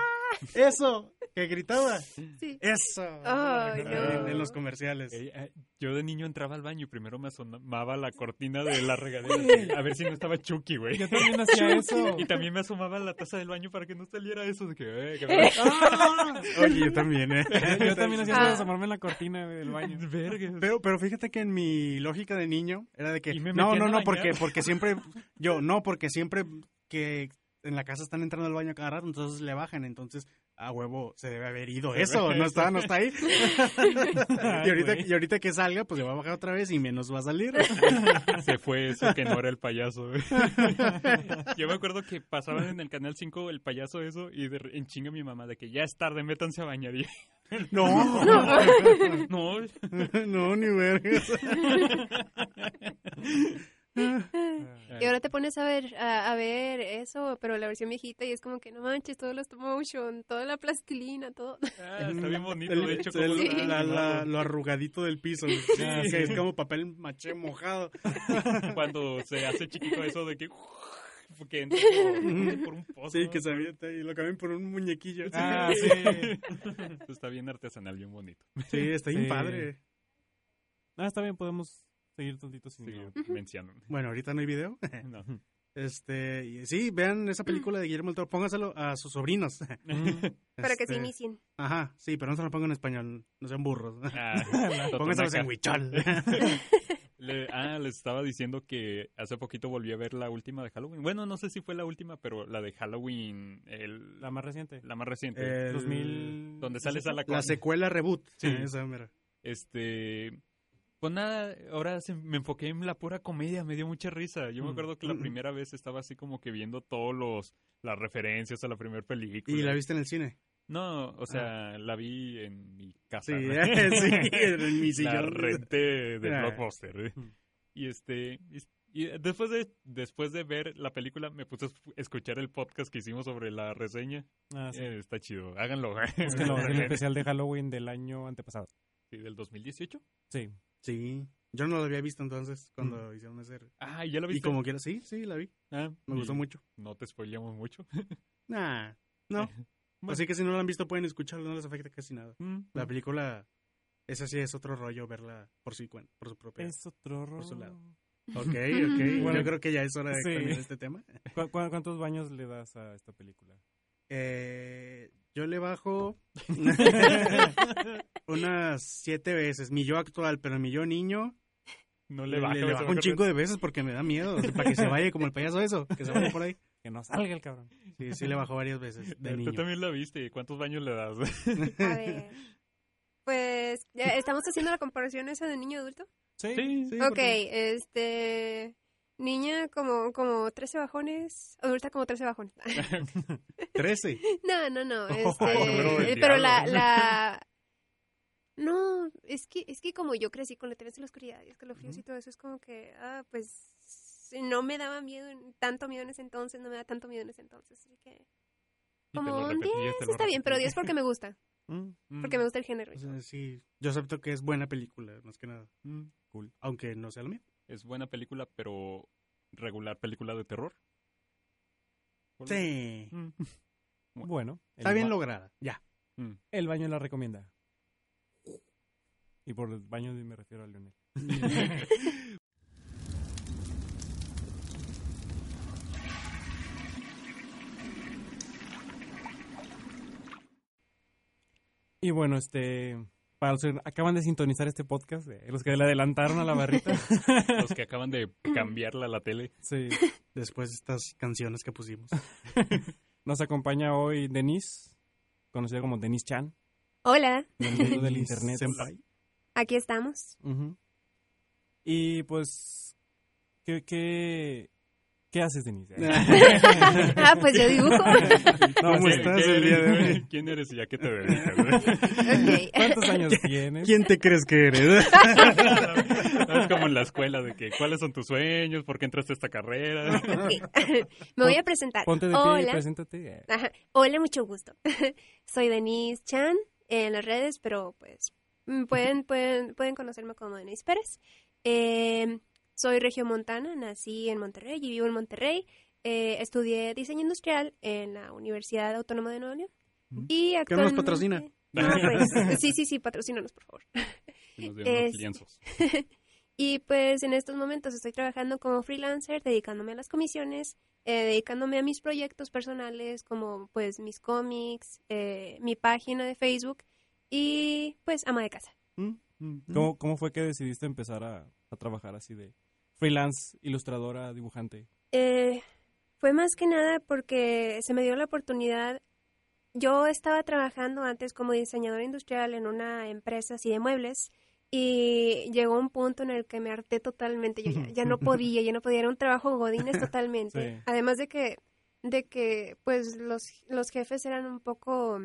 ¡Eso! Que gritaba. Sí. ¡Eso! En, no. en los comerciales. Eh, eh, yo de niño entraba al baño y primero me asomaba la cortina de la regadera a ver si no estaba Chucky, güey. Yo también hacía eso. Y también me asomaba a la taza del baño para que no saliera eso de que, eh, que ¡Ah! Oye, yo también, ¿eh? Yo también hacía eso Ah. de asomarme en la cortina del baño. Vergas. Pero, pero fíjate que en mi lógica de niño era de que Y me no, no, no, porque, porque siempre, yo, no, porque siempre que en la casa están entrando al baño cada rato, entonces le bajan, entonces a huevo se debe haber ido Se eso, no está, no está ahí. y, ahorita, güey. y ahorita que salga, pues le va a bajar otra vez y menos va a salir. Se fue eso que no era el payaso. Yo me acuerdo que pasaban en el canal 5 el payaso eso y de, en chinga mi mamá de que ya es tarde, métanse a bañar. Y, No, no, no, ni vergas. Y ahora te pones a ver, a, a ver eso, pero la versión viejita y es como que no manches, todo lo stop motion, toda la plastilina, todo. Ah, está bien bonito. El- de hecho, el- como Sí. la- la- lo arrugadito del piso, Ah, es como papel maché mojado. cuando se hace chiquito eso de que, que entra por, por un pozo. Sí, que se avienta y lo cambian por un muñequillo. Ah, sí. Está bien artesanal, bien bonito. Sí, está bien Sí. padre. Ah, está bien, podemos seguir tantito sin Sí, mencionan. Bueno, ahorita no hay video. No. Este, y sí, vean esa película de Guillermo del Toro, póngaselo a sus sobrinos. Para que se Este, inicien. Ajá, sí, pero no se lo pongan en español, no sean burros. Ah, Póngaselos Totonaca. en huichol. Le- ah, les estaba diciendo que hace poquito volví a ver la última de Halloween. Bueno, no sé si fue la última, pero la de Halloween, el, La más reciente. la más reciente. El- 2000... donde sale Sala La secuela reboot. Sí. esa mera. Este, pues nada, ahora se- me enfoqué en la pura comedia, me dio mucha risa. Yo me Mm. acuerdo que la Mm. primera vez estaba así como que viendo todos los las referencias a la primera película. ¿Y la viste en el cine? No, o sea, la vi en mi casa. Sí, ¿no? sí, en mi La sillón. renté de Ah. Blockbuster. Y este, y, después de después de ver la película me puse a esc- escuchar el podcast que hicimos sobre la reseña. Ah, sí. Eh, está chido, háganlo. Es el especial de Halloween del año antepasado. Sí, del 2018. Sí. Sí, yo no la había visto entonces cuando hicieron ese. Ah, ¿y ya lo Y viste. como quiera, sí, sí, la vi. Ah, Me gustó y mucho. No te spoileamos mucho. Nah, no. Bueno. Así que si no la han visto pueden escucharlo, no les afecta casi nada. Mm, La mm. película, esa sí es otro rollo verla por su, cuen- por su propia. Es otro Por su rollo. lado. Ok, ok. Bueno. Yo creo que ya es hora de Sí. cambiar este tema. ¿Cu- cu- cuántos baños le das a esta película? Eh, yo le bajo unas siete veces. Mi yo actual, pero mi yo niño No le, le baja. le se bajo un chingo de veces porque me da miedo. o sea, para que se vaya como el payaso eso, que se vaya por ahí. Que no salga el cabrón. Sí, sí le bajo varias veces de Tú niño. también la viste. ¿Cuántos baños le das? A ver. Pues, ¿ya ¿estamos haciendo la comparación esa de niño adulto? Sí. Sí, ok, porque- este... Niña como, como 13 bajones, adulta como 13 bajones. Trece. no, no, no, este... eh, pero la, la... No, es que, es que como yo crecí con letras de la oscuridad y escalofríos y todo eso, es como que, ah, pues, no me daba miedo, en- tanto miedo en ese entonces, no me da tanto miedo en ese entonces, así que... Como un repetías, 10 te lo está bien, pero repetías. 10 porque me gusta, Mm, Mm, porque me gusta el género. O sea, sí, yo acepto que es buena película, más que nada. mm. cool. Aunque no sea lo mío. Es buena película, pero regular película de terror. Sí. Mm. Bueno. Está bien lograda. Ya. Mm. El baño la recomienda. Y por el baño me refiero a Leonel. Y bueno, este, para los que acaban de sintonizar este podcast, eh, los que le adelantaron a la barrita, Los que acaban de cambiarla a la tele. sí, Después de estas canciones que pusimos. nos acompaña hoy Denise, conocida como Denise Chan, Hola, del mundo del internet. Senpai. Aquí estamos. Y pues, ¿qué, qué, qué haces, Denise? ah, pues yo dibujo. No, ¿Cómo estás ¿Qué el día de hoy? ¿Quién eres y a qué te dedicas? ¿Cuántos años tienes? ¿Quién te crees que eres? es como en la escuela de que cuáles son tus sueños, por qué entraste a esta carrera. Ok. Me voy a presentar. Ponte de pie y Hola. preséntate. eh. Ajá. Hola, mucho gusto. Soy Denise Chan en las redes, pero pues pueden, pueden, pueden conocerme como Denise Pérez. Eh, soy regiomontana, nací en Monterrey y vivo en Monterrey. Eh, estudié diseño industrial en la Universidad Autónoma de Nuevo León. Mm. Y nos actualmente... patrocina? No, pues, sí, sí, sí, patrocínanos, por favor. Y nos Es- lienzos. Y pues en estos momentos estoy trabajando como freelancer, dedicándome a las comisiones, eh, dedicándome a mis proyectos personales como pues mis cómics, eh, mi página de Facebook y pues ama de casa. Mm. ¿Cómo, ¿Cómo fue que decidiste empezar a, a trabajar así de freelance, ilustradora, dibujante? Eh, fue más que nada porque se me dio la oportunidad. Yo estaba trabajando antes como diseñadora industrial en una empresa así de muebles y llegó un punto en el que me harté totalmente. Yo ya, ya no podía, ya no podía. Era un trabajo godines totalmente. Sí. Además de que, de que pues los, los jefes eran un poco...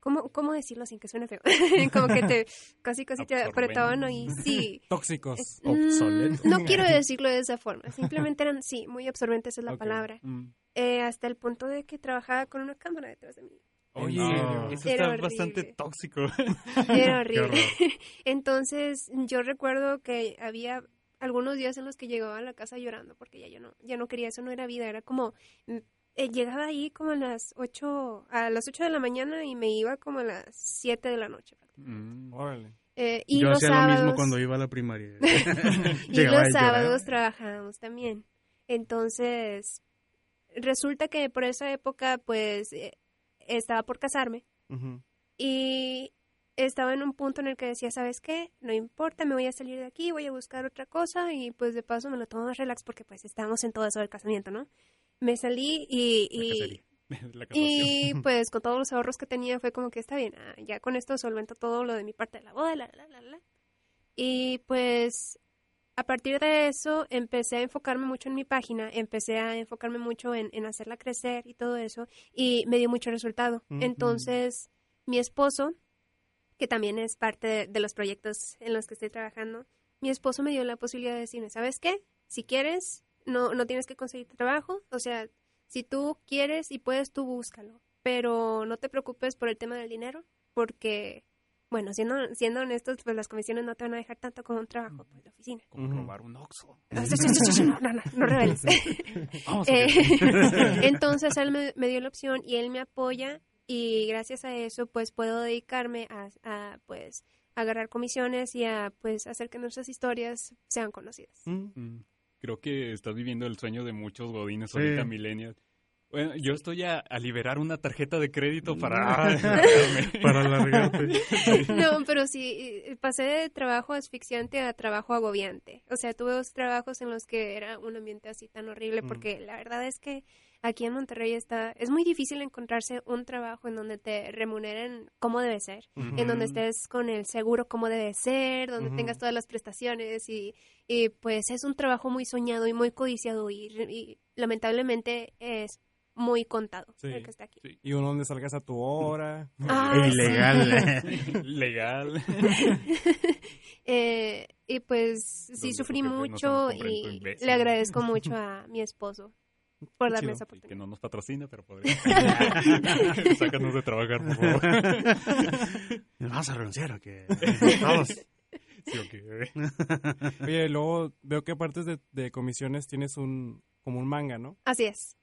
¿Cómo, ¿Cómo decirlo sin que suene feo? como que te casi casi te apretaban ahí. Sí. Tóxicos. Es- mm, no quiero decirlo de esa forma. Simplemente eran, sí, muy absorbentes es la palabra. Mm. Eh, hasta el punto de que trabajaba con una cámara detrás de mí. Oye, No. eso Era está bastante tóxico. Era horrible. Entonces, yo recuerdo que había algunos días en los que llegaba a la casa llorando porque ya yo no, ya no quería, eso no era vida, era como eh, llegaba ahí como a las 8, a las 8 de la mañana y me iba como a las 7 de la noche. Mm. Órale. Eh, y Yo los hacía sábados, lo mismo cuando iba a la primaria. y los sábados trabajábamos también. Entonces, resulta que por esa época, pues, eh, estaba por casarme y estaba en un punto en el que decía, ¿sabes qué? No importa, me voy a salir de aquí, voy a buscar otra cosa y pues de paso me lo tomo más relax porque pues estábamos en todo eso del casamiento, ¿no? Me salí y... Y y pues con todos los ahorros que tenía fue como que está bien, ah, ya con esto solvento todo lo de mi parte de la boda, la, la, la, la. Y pues a partir de eso empecé a enfocarme mucho en mi página, empecé a enfocarme mucho en, en hacerla crecer y todo eso, y me dio mucho resultado. Entonces, mi esposo, que también es parte de, de los proyectos en los que estoy trabajando, mi esposo me dio la posibilidad de decirme, ¿sabes qué? Si quieres, no, no tienes que conseguir trabajo, o sea, si tú quieres y puedes, tú búscalo, pero no te preocupes por el tema del dinero, porque, bueno, siendo, siendo honestos, pues las comisiones no te van a dejar tanto como un trabajo pues, de oficina. Como robar un sí, sí, No, no, no, no reveles. Vamos, Eh, entonces él me, me dio la opción y él me apoya y gracias a eso pues puedo dedicarme a, a, pues agarrar comisiones y a pues hacer que nuestras historias sean conocidas. Mm. Mm, Creo que estás viviendo el sueño de muchos godines Sí. ahorita, millennials. Bueno, yo estoy a, a liberar una tarjeta de crédito Mm. para... Para alargarte. No, pero sí, eh, pasé de trabajo asfixiante a trabajo agobiante. O sea, tuve dos trabajos en los que era un ambiente así tan horrible porque la verdad es que aquí en Monterrey está, es muy difícil encontrarse un trabajo en donde te remuneren como debe ser, en donde estés con el seguro como debe ser, donde tengas todas las prestaciones y, y pues es un trabajo muy soñado y muy codiciado y, y lamentablemente es muy contado Sí. el que está aquí. Sí. Y uno donde salgas a tu hora. Ah, ilegal. Legal. Eh, y pues sí sufrí no se mucho y le agradezco mucho a mi esposo por darme esa Y que oportunidad. no nos patrocina, pero podría. Sácanos de trabajar, por favor. ¿Vas a renunciar o qué? Todos. Sí, ok. Oye, luego veo que aparte de, de comisiones tienes un como un manga, ¿no? Así es.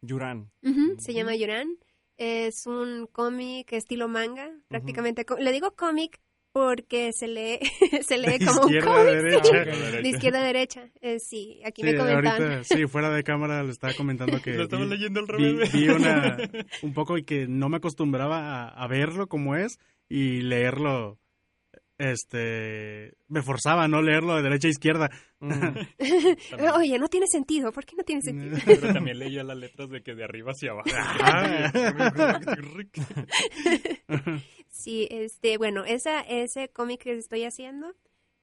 Yuran. Ujú, Se llama Yuran. Es un cómic estilo manga, prácticamente. co- Le digo cómic porque se lee, se lee De como un izquierda a cómic. derecha. De izquierda a derecha. Eh, sí, aquí Sí, me comentaban. ahorita, sí, fuera de cámara le estaba comentando que Lo estaba vi- leyendo al vi, revés. vi una, un poco y que no me acostumbraba a, a verlo como es y leerlo, este, me forzaba a no leerlo de derecha a izquierda. Mm. Oye, no tiene sentido. ¿Por qué no tiene sentido? Pero también leía las letras de que de arriba hacia abajo. Sí, este, bueno, esa, ese cómic que estoy haciendo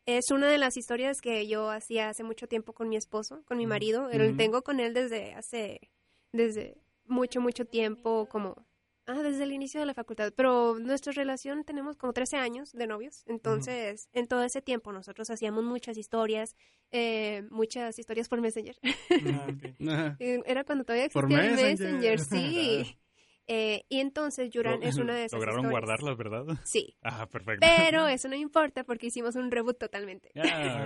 es una de las historias que yo hacía hace mucho tiempo con mi esposo, con mi marido. Lo Ujú. tengo con él desde hace, desde mucho, mucho tiempo, como, ah, desde el inicio de la facultad. Pero nuestra relación tenemos como 13 años de novios. Entonces, en todo ese tiempo nosotros hacíamos muchas historias, eh, muchas historias por Messenger. Ah. Eh, Era cuando todavía Por existía el Messenger. Messenger, sí. Eh, y entonces Yuran es una de esas Lograron historias. guardarlas, ¿verdad? Sí, Ah, perfecto. pero eso no importa porque hicimos un reboot totalmente. Ah.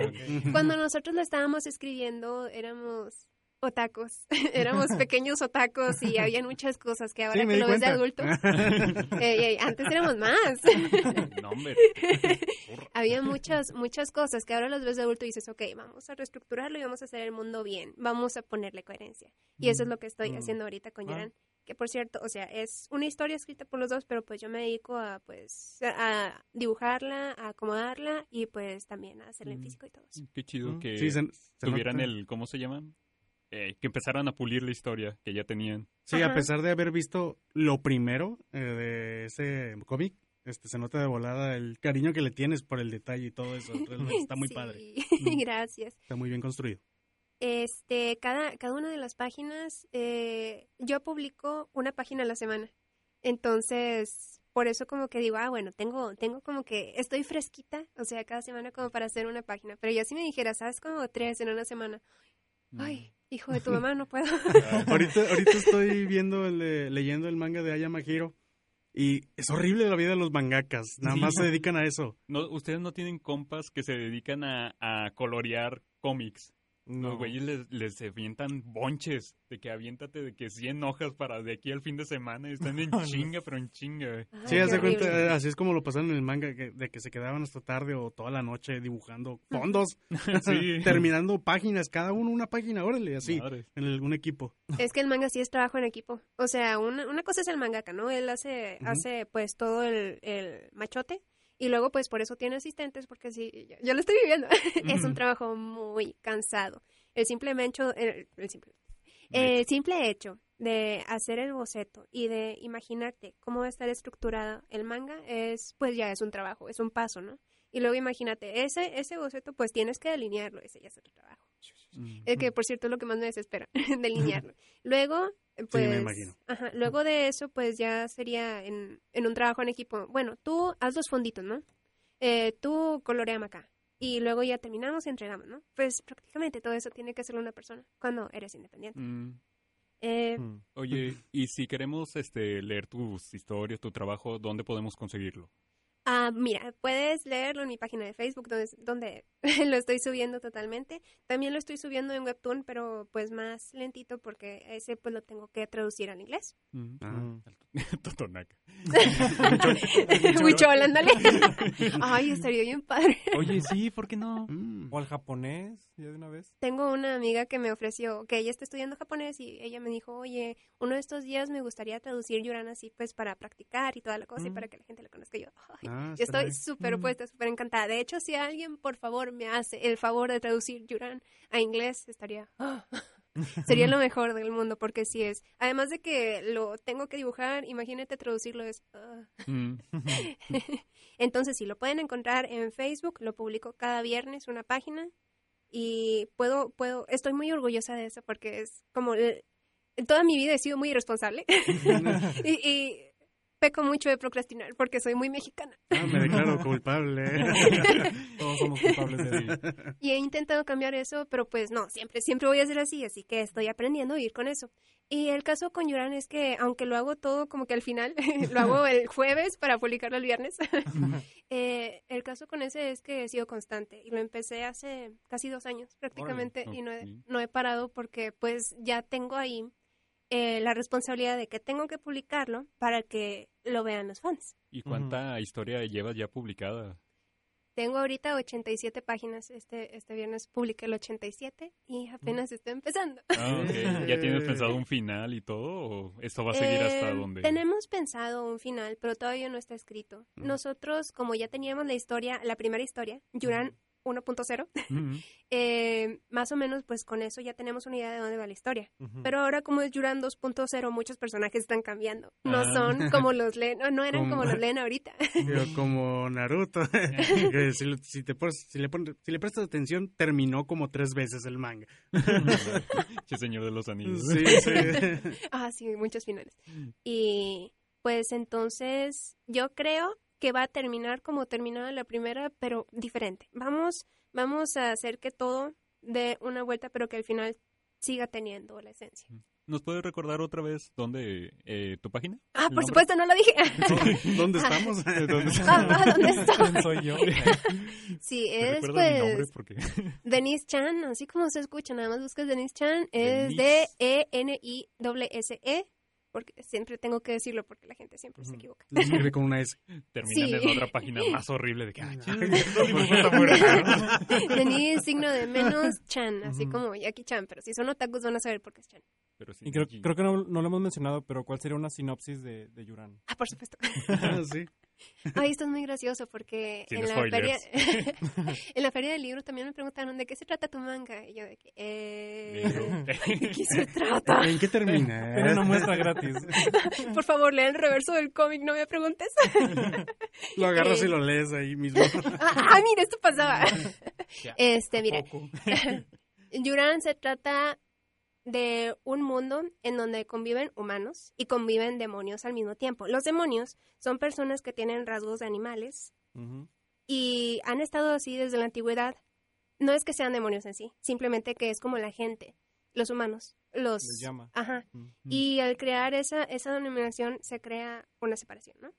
Cuando nosotros lo estábamos escribiendo éramos otacos, éramos pequeños otacos y había muchas cosas que ahora Sí, que lo ves de adulto, eh, eh, antes éramos más. No, hombre. había muchas, muchas cosas que ahora los ves de adulto y dices, ok, vamos a reestructurarlo y vamos a hacer el mundo bien, vamos a ponerle coherencia. Y eso es lo que estoy Mm. haciendo ahorita con Ah. Yoran. Que por cierto, o sea, es una historia escrita por los dos, pero pues yo me dedico a pues a dibujarla, a acomodarla y pues también a hacerla en Mm. físico y todo eso. Qué chido Mm. que Sí, se, se tuvieran nota. el, ¿cómo se llama? Eh, que empezaran a pulir la historia que ya tenían. Sí, a Ajá. pesar de haber visto lo primero eh, de ese cómic, este, se nota de volada el cariño que le tienes por el detalle y todo eso. Realmente está muy Sí, padre. Mm. Gracias. Está muy bien construido. Este, cada, cada una de las páginas, eh, yo publico una página a la semana. Entonces, por eso como que digo, ah, bueno, tengo, tengo como que, estoy fresquita, o sea, cada semana como para hacer una página. Pero ya si me dijeras, sabes, como tres en una semana. Ay, hijo de tu mamá, no puedo. ahorita, ahorita estoy viendo, el de- leyendo el manga de Ayama Hiro y es horrible la vida de los mangakas. Nada Sí. más se dedican a eso. No, ustedes no tienen compas que se dedican a, a colorear cómics. No. Los güeyes les, les avientan bonches de que aviéntate de que 100 hojas para de aquí al fin de semana y están en chinga, pero en chinga. güey. Ay, Sí, horrible. cuenta, así es como lo pasaron en el manga, que- de que se quedaban hasta tarde o toda la noche dibujando fondos, Sí. terminando páginas, cada uno una página, órale, así, en el- un equipo. Es que el manga sí es trabajo en equipo. O sea, una, una cosa es el mangaka, ¿no? Él hace, hace pues todo el, el machote y luego pues por eso tiene asistentes porque sí, yo, yo lo estoy viviendo. es un trabajo muy cansado. El simple hecho, el, el simple, el simple hecho de hacer el boceto y de imaginarte cómo va a estar estructurado el manga es pues ya es un trabajo, es un paso, ¿no? Y luego imagínate, ese, ese boceto pues tienes que delinearlo, ese ya es otro trabajo. El que, por cierto, es lo que más me desespera, delinearlo. Luego, pues... me imagino. Ajá, luego de eso, pues ya sería en, en un trabajo en equipo. Bueno, tú haz los fonditos, ¿no? Eh, tú coloreame acá. Y luego ya terminamos y entregamos, ¿no? Pues prácticamente todo eso tiene que hacerlo una persona cuando eres independiente. Mm. Eh, Mm. Oye, y si queremos este leer tus historias, tu trabajo, ¿dónde podemos conseguirlo? Ah, mira, puedes leerlo en mi página de Facebook, donde, donde lo estoy subiendo totalmente. También lo estoy subiendo en Webtoon, pero pues más lentito porque ese pues lo tengo que traducir al inglés. Mm. Ah. Mm. Totonaca. Huichol, ándale. Ay, estaría bien padre. Oye, sí, ¿por qué no? Mm. O al japonés, ya de una vez. Tengo una amiga que me ofreció, que ella está estudiando japonés y ella me dijo, oye, uno de estos días me gustaría traducir Yuran así pues para practicar y toda la cosa y para que la gente lo conozca. Y yo, ay, Ah, yo estoy súper Mm. opuesta, súper encantada. De hecho, si alguien, por favor, me hace el favor de traducir Yuran a inglés, estaría... ah, Sería lo mejor del mundo, porque si es. Además de que lo tengo que dibujar, imagínate traducirlo, es. Mm. Entonces, si lo pueden encontrar en Facebook, lo publico cada viernes una página y puedo, puedo, estoy muy orgullosa de eso porque es como, eh, toda mi vida he sido muy irresponsable y, y peco mucho de procrastinar porque soy muy mexicana Ah, me declaro culpable. Todos somos culpables de eso. y he intentado cambiar eso, pero pues no, siempre, siempre voy a ser así, así que estoy aprendiendo a ir con eso. Y el caso con Yuran es que, aunque lo hago todo como que al final, lo hago el jueves para publicarlo el viernes, eh, el caso con ese es que he sido constante y lo empecé hace casi dos años prácticamente Órale, y no he, no he parado porque pues ya tengo ahí eh, la responsabilidad de que tengo que publicarlo para que lo vean los fans. ¿Y cuánta historia llevas ya publicada? Tengo ahorita 87 páginas, este, este viernes publiqué el 87 y apenas estoy empezando. Ah. ¿Ya tienes pensado un final y todo? ¿O esto va a seguir hasta Eh, donde? Tenemos pensado un final, pero todavía no está escrito. Nosotros, como ya teníamos la historia, la primera historia, Yuran 1.0, Mm. eh, más o menos pues con eso ya tenemos una idea de dónde va la historia. Pero ahora como es Yuran 2.0, muchos personajes están cambiando. No Ah. son como los leen, no, no eran como Como- los leen ahorita. Yo como Naruto, si, le- si te pones- si le pones- si le prestas atención, terminó como tres veces el manga. Che, señor de los anillos. Sí, sí. Ah, sí, muchos finales. Y pues entonces yo creo que va a terminar como terminó la primera, pero diferente. Vamos, vamos a hacer que todo dé una vuelta, pero que al final siga teniendo la esencia. ¿Nos puedes recordar otra vez dónde eh, tu página? Ah, ¿El por nombre? supuesto, no lo dije. ¿Dónde estamos? Ah, ah, ¿dónde estoy? ¿Quién soy yo? Sí, ¿Me es pues Porque Denise Chan, así como se escucha, nada más buscas Denise Chan, es Denise. D-E-N-I-S-E, porque siempre tengo que decirlo porque la gente siempre se equivoca. Lo escribe con una S. terminan Sí. en otra página más horrible de que... "Ay, Ay, el dibujo está muy raro". Denise, signo de menos, Chan, así como Jackie Chan, pero si son otakus van a saber por qué es Chan. Pero sí, Y creo, que no, no lo hemos mencionado, pero ¿cuál sería una sinopsis de, de Yuran? Ah, por supuesto. Ah, sí. Ay, esto es muy gracioso porque en la, feria, en la feria del libro también me preguntaron de qué se trata tu manga. Y yo de que, eh. ¿de qué se trata? ¿En qué termina? Era una muestra gratis. Por favor, lea el reverso del cómic, no me preguntes. Lo agarras Eh. y lo lees ahí mismo. ah, ah, mira, esto pasaba. Ya. Este, mira. Yuran se trata de un mundo en donde conviven humanos y conviven demonios al mismo tiempo. Los demonios son personas que tienen rasgos de animales y han estado así desde la antigüedad. No es que sean demonios en sí, simplemente que es como la gente, los humanos, los... Les llama. Ajá. Y al crear esa, esa denominación se crea una separación, ¿no?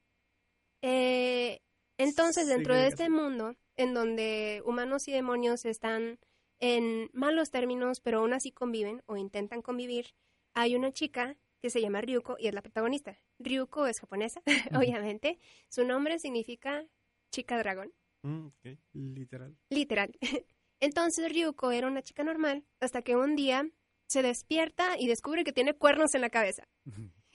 Eh, entonces, dentro Sí, de este mundo, en donde humanos y demonios están en malos términos, pero aún así conviven o intentan convivir. Hay una chica que se llama Ryuko y es la protagonista. Ryuko es japonesa, obviamente. Su nombre significa chica dragón, Mm. Literal. literal. Entonces Ryuko era una chica normal hasta que un día se despierta y descubre que tiene cuernos en la cabeza.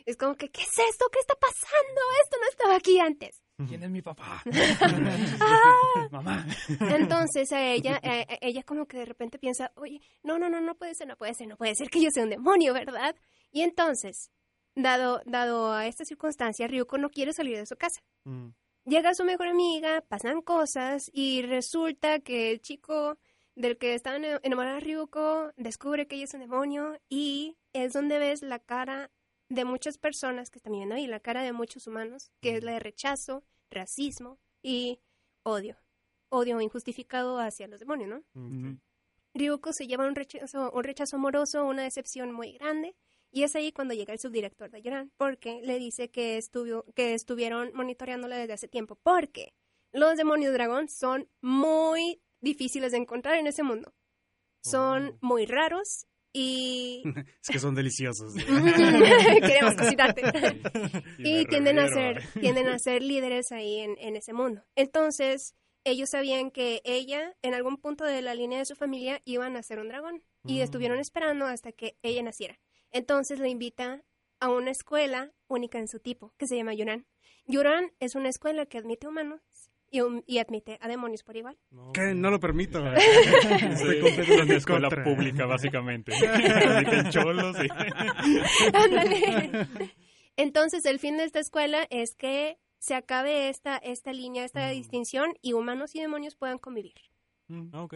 Es como que, ¿qué es esto? ¿Qué está pasando? Esto no estaba aquí antes. ¿Quién es mi papá? Mamá. Entonces a ella, a- ella como que de repente piensa, oye, no, no, no, no puede ser, no puede ser, no puede ser que yo sea un demonio, ¿verdad? Y entonces, dado, dado a esta circunstancia, Ryuko no quiere salir de su casa. Mm. Llega su mejor amiga, pasan cosas y resulta que el chico del que estaba enamorada Ryuko descubre que ella es un demonio y es donde ves la cara de muchas personas que están viviendo ahí, la cara de muchos humanos, que es la de rechazo, racismo y odio. Odio injustificado hacia los demonios, ¿no? Mm. Ryuko se lleva un rechazo, un rechazo amoroso, una decepción muy grande. Y es ahí cuando llega el subdirector de Yoran, porque le dice que, estuvo, que estuvieron monitoreándola desde hace tiempo. Porque los demonios dragón son muy difíciles de encontrar en ese mundo. Son Oh. muy raros y Es que son deliciosos. queremos cocinarte. Y tienden a ser tienden a ser líderes ahí en, en ese mundo. Entonces, ellos sabían que ella, en algún punto de la línea de su familia, iba a nacer un dragón. Y Mm. estuvieron esperando hasta que ella naciera. Entonces le invita a una escuela única en su tipo, que se llama Yuran. Yuran es una escuela que admite humanos y, y admite a demonios por igual. No, ¿Qué? No lo permito. Sí, Estoy es completamente una escuela contra. pública, básicamente. Admiten cholos y... Ándale. Entonces, el fin de esta escuela es que se acabe esta, esta línea, esta Mm. distinción y humanos y demonios puedan convivir. Ah, ok.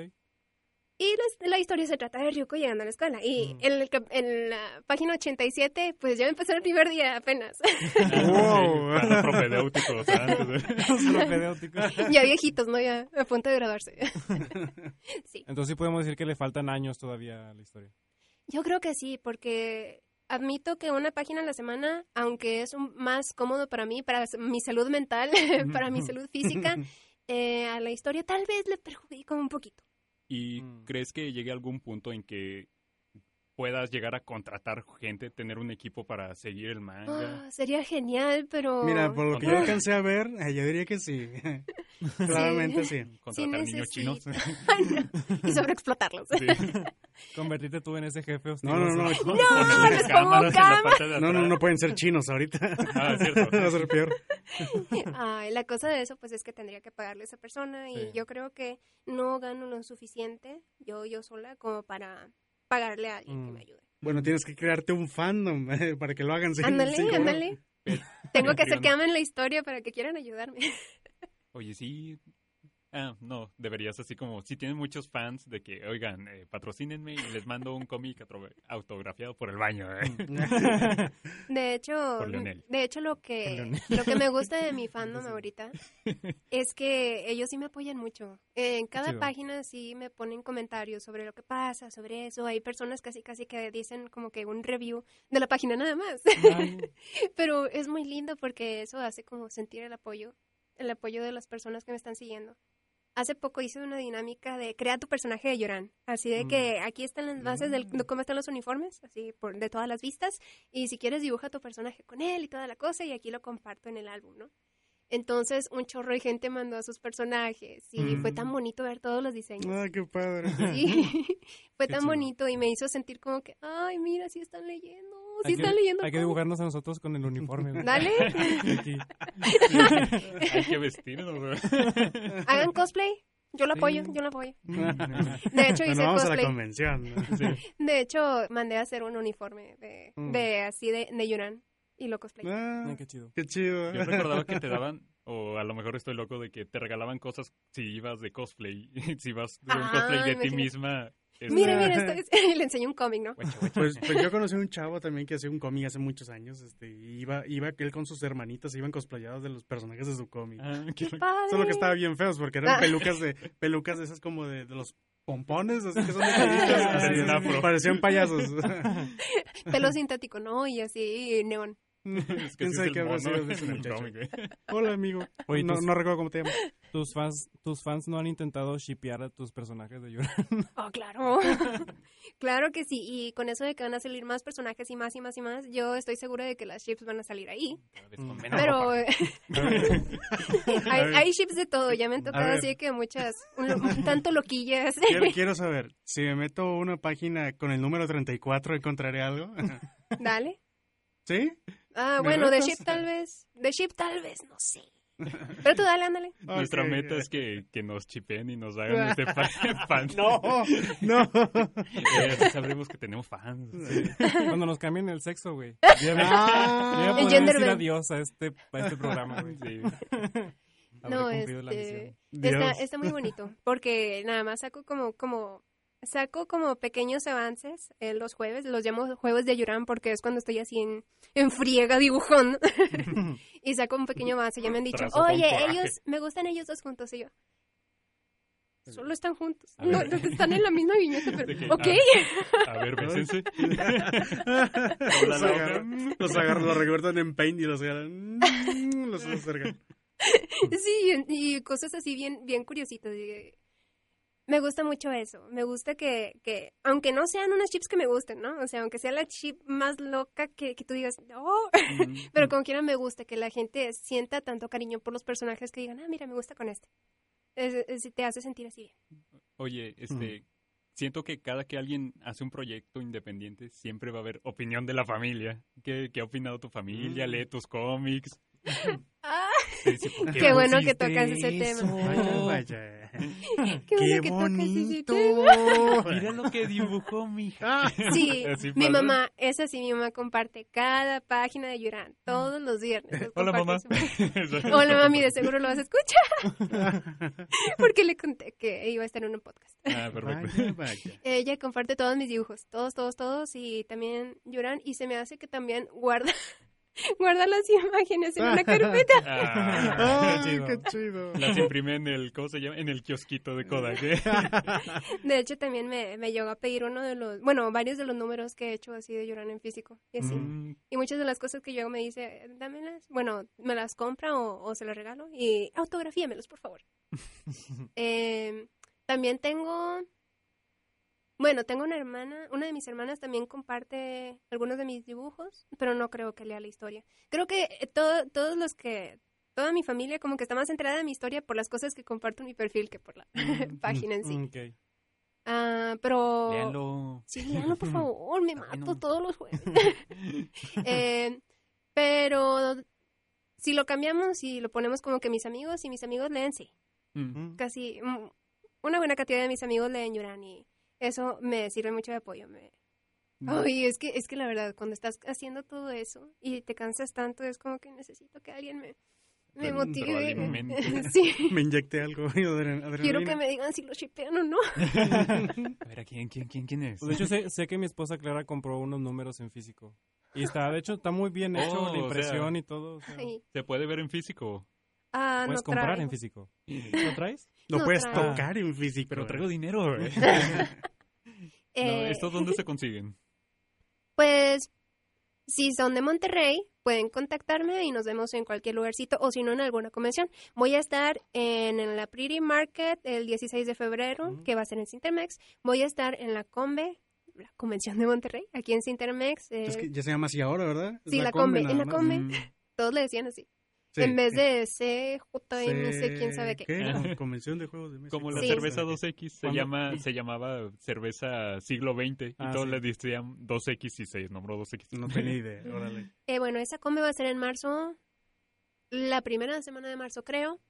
Y la, la historia se trata de Ryuko llegando a la escuela. Y Mm. en, el en la página 87, pues ya empezó el primer día apenas. Wow. Sí, propedéuticos antes. Ya viejitos, ¿no? Ya a punto de graduarse. sí. Entonces sí podemos decir que le faltan años todavía a la historia. Yo creo que sí, porque admito que una página a la semana, aunque es un- más cómodo para mí, para mi salud mental, para mi salud física, eh, a la historia tal vez le perjudica un poquito. ¿Y Mm. crees que llegue algún punto en que puedas llegar a contratar gente, tener un equipo para seguir el manga? Ah, sería genial, pero... Mira, por lo que yo alcancé a ver, eh, yo diría que sí. Claramente sí. Contratar niños chinos. Ay, no. Y sobreexplotarlos. Sí. Convertirte tú en ese jefe hostil. No, no, no. No, les pongo Cámaras No, no, no pueden ser chinos ahorita. Ah, es cierto. Va a ser peor. Ay, la cosa de eso, pues es que tendría que pagarle a esa persona y Sí. yo creo que no gano lo suficiente, yo, yo sola, como para pagarle a alguien que Mm. me ayude. Bueno, tienes que crearte un fandom eh, para que lo hagan. sin- Ándale, sin ándale. Tengo que hacer que amen la historia para que quieran ayudarme. Oye, sí. Ah, no, deberías así como, si tienen muchos fans de que, oigan, eh, patrocínenme y les mando un cómic autografiado por el baño. ¿eh? De hecho, de hecho lo que lo que me gusta de mi fandom ahorita es que ellos sí me apoyan mucho. En cada chido. página sí me ponen comentarios sobre lo que pasa, sobre eso. Hay personas casi casi que dicen como que un review de la página nada más. Ay, Pero es muy lindo porque eso hace como sentir el apoyo, el apoyo de las personas que me están siguiendo. Hace poco hice una dinámica de crea tu personaje de Lloran. Así de que aquí están las bases del, de cómo están los uniformes, así por, de todas las vistas. Y si quieres dibuja tu personaje con él y toda la cosa y aquí lo comparto en el álbum, ¿no? Entonces un chorro de gente mandó a sus personajes y fue tan bonito ver todos los diseños. Ah, qué padre. Sí, fue Qué tan chido. bonito y me hizo sentir como que, ay, mira, sí están leyendo, sí hay que- leyendo. Hay que todo". dibujarnos a nosotros con el uniforme. Dale. Aquí. Hay que vestirnos. Hagan cosplay. Yo lo Sí. apoyo, yo lo apoyo. Mm. De hecho, Bueno, hice vamos a la convención. ¿no? De hecho, mandé a hacer un uniforme de, Mm. de así de, de Yuran y lo cosplay. Ah, qué chido. qué chido. Yo recordaba que te daban, o a lo mejor estoy loco, de que te regalaban cosas si ibas de cosplay. si vas de un Ah, cosplay de ti imagínate. Esto es- y le enseñé un cómic, ¿no? Pues, pues yo conocí a un chavo también que hacía un cómic hace muchos años. Este, y iba, iba él con sus hermanitas, iban cosplayados de los personajes de su cómic. Ah, qué ¡Qué rico. padre! Solo que estaba bien feos porque eran Ah. pelucas de pelucas de esas como de, de los pompones, así que son caritas, Ah, parecían payasos. Pelo sintético, ¿no? Y así, neón. Es que ¿Quién sí sabe es qué el habrá mono sido de ese en el muchacho? Hola, amigo. Oye, no, tus- no recuerdo cómo te llamas. ¿Tus fans, tus fans no han intentado shipear a tus personajes de Yura? Oh, claro. claro que sí. Y con eso de que van a salir más personajes y más y más y más, yo estoy segura de que las ships van a salir ahí. Mm. Pero hay, hay ships de todo. Ya me han tocado así que muchas, un, un tanto loquillas. Quiero, quiero saber, si me meto a una página con el número 34, ¿encontraré algo? Dale. ¿Sí? Ah, ¿Me bueno, de ship tal vez. De ship tal vez, no sé. Pero tú dale, ándale. Nuestra meta es que, que nos chipen y nos hagan este fan. No, no. Eh, así sabremos que tenemos fans. Cuando nos cambien el sexo, güey. Ya Ah. ya gender decir adiós a este, a este programa, güey. Sí. No, este, está, está muy bonito, porque nada más saco como, como, saco como pequeños avances eh, los jueves, los llamo jueves de Yuran porque es cuando estoy así en, en friega dibujando y saco un pequeño avance, ya me han dicho, Trazo oye, coraje". ellos, me gustan ellos dos juntos y yo. Solo están juntos. A No, ver. están en la misma viñeta, pero... Que, ok. A ver, bésense. los agarran, los agarran, los recortan en paint y los agarran, los acercan. Sí, y y cosas así bien, bien curiositas. y- Me gusta mucho eso. Me gusta que, que, aunque no sean unas chips que me gusten, ¿no? O sea, aunque sea la chip más loca que, que tú digas, oh, pero como quiera me gusta que la gente sienta tanto cariño por los personajes que digan, ah, mira, me gusta con este. Es- es- te hace sentir así bien. Oye, este, siento que cada que alguien hace un proyecto independiente, siempre va a haber opinión de la familia. ¿Qué, qué ha opinado tu familia? Mm. Lee tus cómics. Ah, dice, ¿por Qué bueno que tocas ese tema. eso? Vaya, vaya. qué bueno ¡Qué que tocas ese bonito! tema. Mira lo que dibujó mi hija. Ah, Sí, mi mamá, es así, mi mamá comparte cada página de Yuran todos los viernes. los Hola, mamá. su- Hola mami, de seguro lo vas a escuchar. Porque le conté que iba a estar en un podcast. Ah, perfecto. vaya, vaya. Ella comparte todos mis dibujos, todos, todos, todos, y también Yuran, y se me hace que también guarda, guarda las imágenes en una carpeta. Ah, ¡Ay, chido. qué chido! las imprime en el, ¿cómo se llama? En el kiosquito de Kodak. ¿eh? De hecho, también me, me llegó a pedir uno de los, bueno, varios de los números que he hecho así de Yuran en físico, y así. Mm, Y muchas de las cosas que yo hago me dice, dámelas, bueno, me las compra o, o se las regalo y autografíamelos, por favor. Eh, también tengo, bueno, tengo una hermana, una de mis hermanas también comparte algunos de mis dibujos, pero no creo que lea la historia. Creo que eh, todo, todos los que, toda mi familia como que está más enterada de mi historia por las cosas que comparto en mi perfil que por la página en sí. Ah, pero... léanlo. Sí, léanlo, por favor, me mato todos los jueves. Eh, pero si lo cambiamos y lo ponemos como que mis amigos y mis amigos leen, sí. Mm. Casi mm, una buena cantidad de mis amigos leen Yuran y eso me sirve mucho de apoyo. Me... Ay, es que, es que la verdad, cuando estás haciendo todo eso y te cansas tanto, es como que necesito que alguien me, me motive. sí. Me inyecté algo. adren- Quiero adrenalina. que me digan si lo shipean o no. A ver, ¿a quién, quién, quién, quién es? Pues, de hecho, sé, sé que mi esposa Clara compró unos números en físico. Y está, de hecho, está muy bien hecho Oh, la o impresión sea, y todo. o sea, ¿Se puede ver en físico? ah, puedes no comprar traigo. en físico. ¿Lo traes? No puedes trae. tocar en físico. Pero traigo dinero. ¿eh? no, Eh, ¿Estos dónde se consiguen? Pues, si son de Monterrey, pueden contactarme y nos vemos en cualquier lugarcito o si no en alguna convención. Voy a estar en, en la Pretty Market el 16 de febrero, que va a ser en Cintermex. Voy a estar en la Combe, la convención de Monterrey, aquí en Cintermex. eh, Es que ya se llama así ahora, ¿verdad? Es Sí, la Combe, en la. Combe. Mm, Todos le decían así. Sí. En vez de CJMC, quién sabe qué. Con- Convención de Juegos de Mesa. Como la Sí. cerveza 2X se ¿Cuándo? llama se llamaba cerveza siglo XX y Ah, todos sí. le decían 2X y se nombró 2X. No tenía idea, órale. Eh, bueno, esa Combe va a ser en marzo, la primera semana de marzo, creo.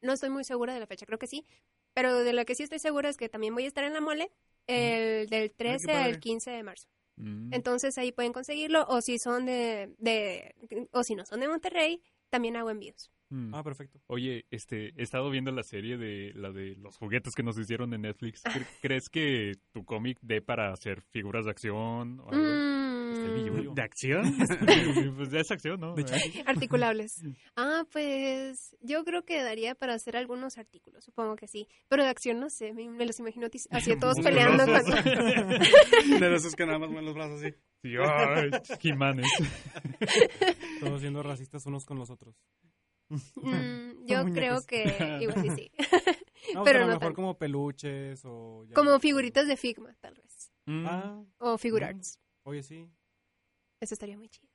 No estoy muy segura de la fecha, creo que sí. Pero de lo que sí estoy segura es que también voy a estar en la mole el del 13 padre. al 15 de marzo. Mm. Entonces ahí pueden conseguirlo o si son de, de o si no son de Monterrey, también hago envíos. Mm. Ah, perfecto. Oye, este, he estado viendo la serie de la de los juguetes que nos hicieron en Netflix. ¿Cre- ¿Crees que tu cómic dé para hacer figuras de acción o algo? Mm. ¿De acción? pues ya es acción, ¿no? De articulables. Ah, pues yo creo que daría para hacer algunos artículos, supongo que sí. Pero de acción no sé, me, me los imagino así todos peleando. Con- de esos que nada más mueven los brazos así. Sí, ay, Jimanes. Todos siendo racistas unos con los otros. Mm, yo creo que igual sí, sí. No, Pero pero a no lo mejor tanto. como peluches o... ya- Como figuritas de Figma, tal vez. Mm, Ah, O Figure Mm. Oye, sí. Eso estaría muy chido.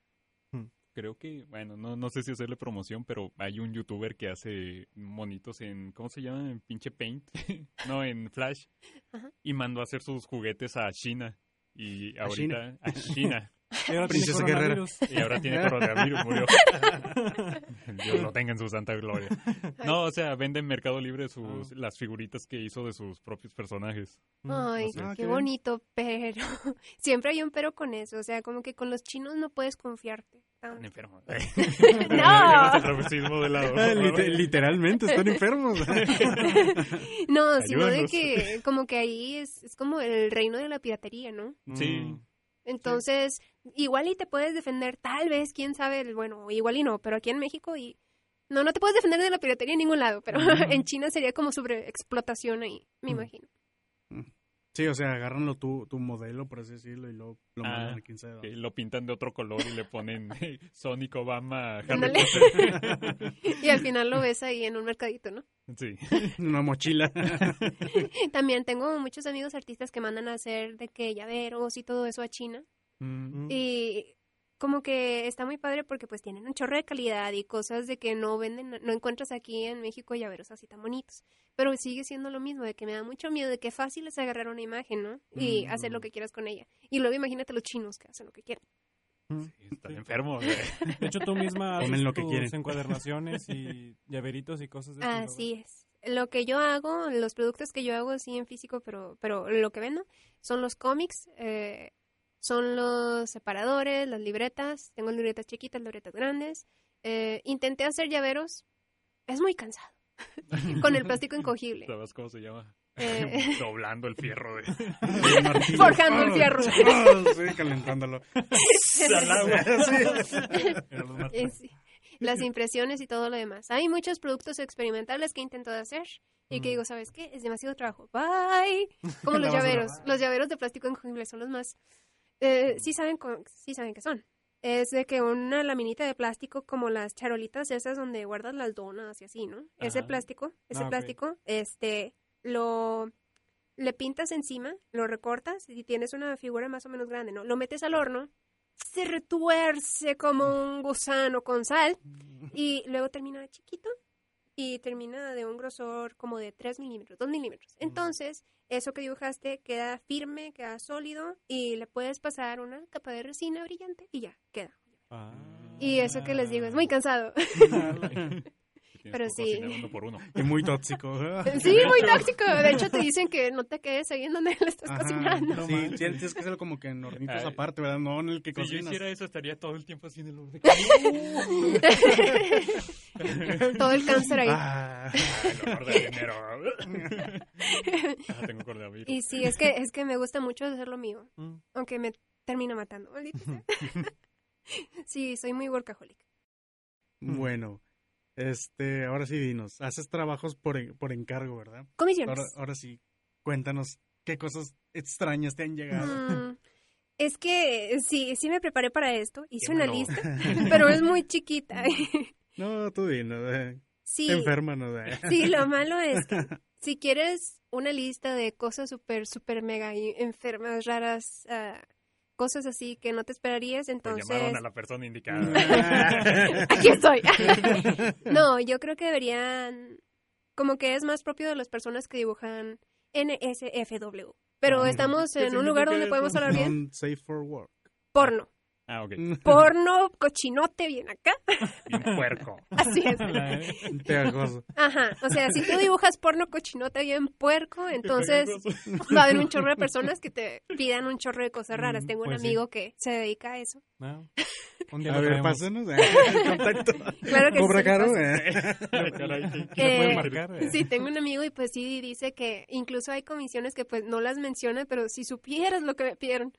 Creo que, bueno, no, no sé si hacerle promoción, pero hay un youtuber que hace monitos en, ¿cómo se llama? En pinche Paint. no, en Flash. Ajá. Y mandó a hacer sus juguetes a China. Y ¿A ahorita, a China. Y ahora tiene Princesa Guerrera. coronavirus. Y ahora tiene coronavirus, murió. Dios lo tenga en su santa gloria. No, o sea, vende en Mercado Libre sus, las figuritas que hizo de sus propios personajes. Mm, Ay. Ah, qué bonito, pero siempre hay un pero con eso. O sea, como que con los chinos no puedes confiarte. Están enfermos. No. de lado. Ah, lite- literalmente, están enfermos. No, sino de que como que ahí es, es como el reino de la piratería, ¿no? Sí. Mm. Entonces, igual y te puedes defender, tal vez, quién sabe, bueno, igual y no, pero aquí en México y... No, no te puedes defender de la piratería en ningún lado, pero en China sería como sobre explotación ahí, me Mm. imagino. Sí, o sea, agarran lo, tu, tu modelo, por así decirlo, y luego lo Ah, mandan a dónde. lo pintan de otro color y le ponen Sonic Obama Harry. Potter. Y al final lo ves ahí en un mercadito, ¿no? Sí. Una mochila. También tengo muchos amigos artistas que mandan a hacer de que llaveros y todo eso a China. Mm. Y como que está muy padre porque pues tienen un chorro de calidad y cosas de que no venden, no encuentras aquí en México llaveros así tan bonitos. Pero sigue siendo lo mismo, de que me da mucho miedo, de que fácil es agarrar una imagen, ¿no? Y Mm. hacer lo que quieras con ella. Y luego imagínate los chinos que hacen lo que quieren. Están enfermos. güey. De hecho, tú misma haces Comen lo que tus quieren. encuadernaciones y llaveritos y cosas de. Así es. Lo que yo hago, los productos que yo hago sí en físico, pero, pero lo que vendo son los cómics, eh, son los separadores, las libretas, tengo libretas chiquitas, libretas grandes. Eh, intenté hacer llaveros, es muy cansado, con el plástico incogible. ¿Sabes cómo se llama? Eh. Doblando el fierro. De... Forjando el fierro. Ah, sí, calentándolo. Eh, sí. Las impresiones y todo lo demás. Hay muchos productos experimentales que he intentado hacer y que Mm. digo, ¿sabes qué? Es demasiado trabajo. Bye. Como los llaveros. Los llaveros de plástico incogible son los más... Eh, sí, saben sí saben qué son. Es de que una laminita de plástico como las charolitas esas donde guardas las donas y así, ¿no? Ese plástico, ese Ah, plástico, este, lo... Le pintas encima, lo recortas y tienes una figura más o menos grande, ¿no? Lo metes al horno, se retuerce como un gusano con sal y luego termina chiquito y termina de un grosor como de 3 milímetros, 2 milímetros. Entonces, eso que dibujaste queda firme, queda sólido y le puedes pasar una capa de resina brillante y ya, queda. Ah. Y eso que les digo es muy cansado. Pero Tienes sí. uno por uno. Y muy tóxico. sí, muy tóxico. De hecho, te dicen que no te quedes ahí en donde le estás Ajá. cocinando. Sí, sí, tienes que hacerlo como que en hornitos Ay. aparte, ¿verdad? No en el que Si yo cocinas. hiciera eso, estaría todo el tiempo así en el horno. Todo el cáncer ahí. Ah, El. Ah, tengo coronavirus. Y sí, es que, es que me gusta mucho hacer lo mío. Mm. Aunque me termina matando. sí, soy muy workaholic. bueno, este, ahora sí dinos, haces trabajos por, por encargo, ¿verdad? Comisiones. Ahora, ahora sí, cuéntanos qué cosas extrañas te han llegado. Mm, es que sí, sí me preparé para esto. Hice una lista, pero es muy chiquita. No, tú dinos, eh, sí, enferma, ¿no? Eh. sí, lo malo es que si quieres una lista de cosas súper, súper mega y- enfermas, raras, ah, cosas así que no te esperarías, entonces... llamaron a la persona indicada. Aquí estoy. no, yo creo que deberían, como que es más propio de las personas que dibujan NSFW. Pero estamos ¿qué en un lugar donde podemos hablar bien. Safe for work. Porno. Ah, ok. Porno, cochinote, bien acá. Bien puerco. Así es. Pegajoso. Ajá. O sea, si tú dibujas porno, cochinote, bien puerco, entonces va a haber un chorro de personas que te pidan un chorro de cosas raras. Mm, Tengo un pues sí. amigo que se dedica a eso. Ah, Un día A ver, pásenos eh, el contacto. Claro que Cobra sí, caro, eh. Caray, ¿qué- ¿Qué le Eh, marcar? eh? Sí, tengo un amigo y pues sí dice que incluso hay comisiones que pues no las menciona, pero si supieras lo que me pidieron,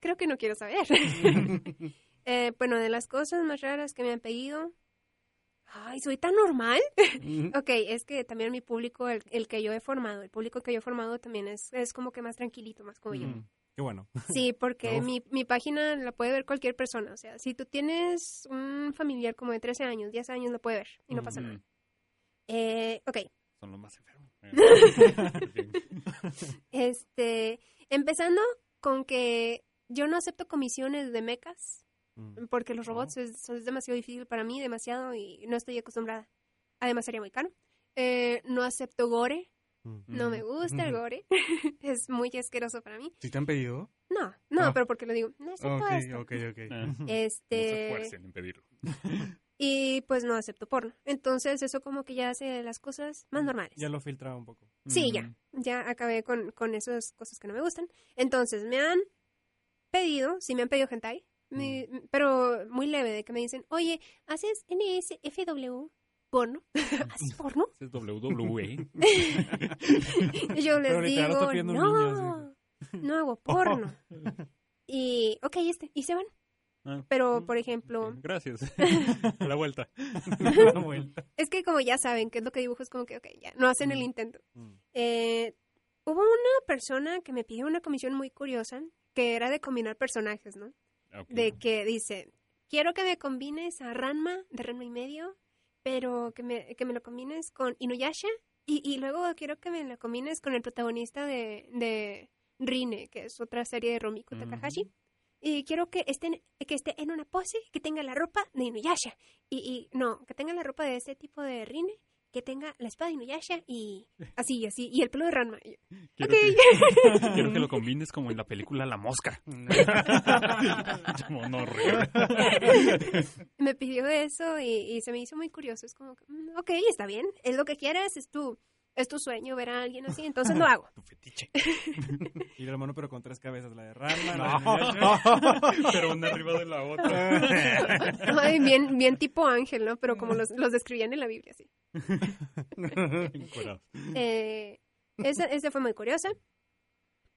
creo que no quiero saber. Eh, bueno, de las cosas más raras que me han pedido, ay, soy tan normal. ok, es que también mi público, el, el que yo he formado, el público que yo he formado también es, es como que más tranquilito, más como yo. Mm. Qué bueno. Sí, porque mi, mi página la puede ver cualquier persona. O sea, si tú tienes un familiar como de 13 años, 10 años, lo puede ver y no pasa nada. Eh, ok, Son los más enfermos. Este, empezando con que yo no acepto comisiones de mecas Mm. porque los robots es, es demasiado difícil para mí, demasiado y no estoy acostumbrada. Además sería muy caro. Eh, no acepto gore, Mm. no me gusta el Ujú. gore, es muy asqueroso para mí. ¿Sí te han pedido? No, no, Ah. pero porque lo digo, no acepto Ok, esto. ok, ok. Ah, no Este, se esfuercen en pedirlo. y pues no acepto porno. Entonces eso como que ya hace las cosas más normales. Ya lo filtraba un poco. Sí, ya. Mm. Ya acabé con, con esas cosas que no me gustan. Entonces, me han pedido, sí me han pedido hentai, mi- pero muy leve, de que me dicen, oye, ¿haces NSFW porno? ¿Haces porno? Ese es WWE. Y yo les digo, no, no hago porno. Y, ok, este, y se van. Ah, Pero, por ejemplo, Gracias. A la vuelta. La vuelta. es que como ya saben qué es lo que dibujo, es como que, ok, ya, no hacen el intento. Mm. Eh, hubo una persona que me pidió una comisión muy curiosa, que era de combinar personajes, ¿no? Ok. de que dice, quiero que me combines a Ranma de Ranma y medio, pero que me, que me lo combines con Inuyasha y, y luego quiero que me lo combines con el protagonista de, de Rine, que es otra serie de Romiko. Takahashi. Y quiero que estén, que esté en una pose, que tenga la ropa de Inuyasha. Y, y no, que tenga la ropa de ese tipo de Rine, que tenga la espada de Inuyasha y así, así, y el pelo de Ranma. Yo, Quiero, ok. que, quiero que lo combines como en la película La Mosca. Monorreo. me pidió eso y, y se me hizo muy curioso. Es como, que, mm, ok, está bien, es lo que quieres, es tu, es tu sueño ver a alguien así, entonces lo hago. Tu fetiche. Y la mano pero con tres cabezas, la de Ranma, la de. Pero una arriba de la otra. Ay, bien, bien tipo ángel, ¿no? Pero como los, los describían en la Biblia, sí. Eh, esa, esa fue muy curiosa.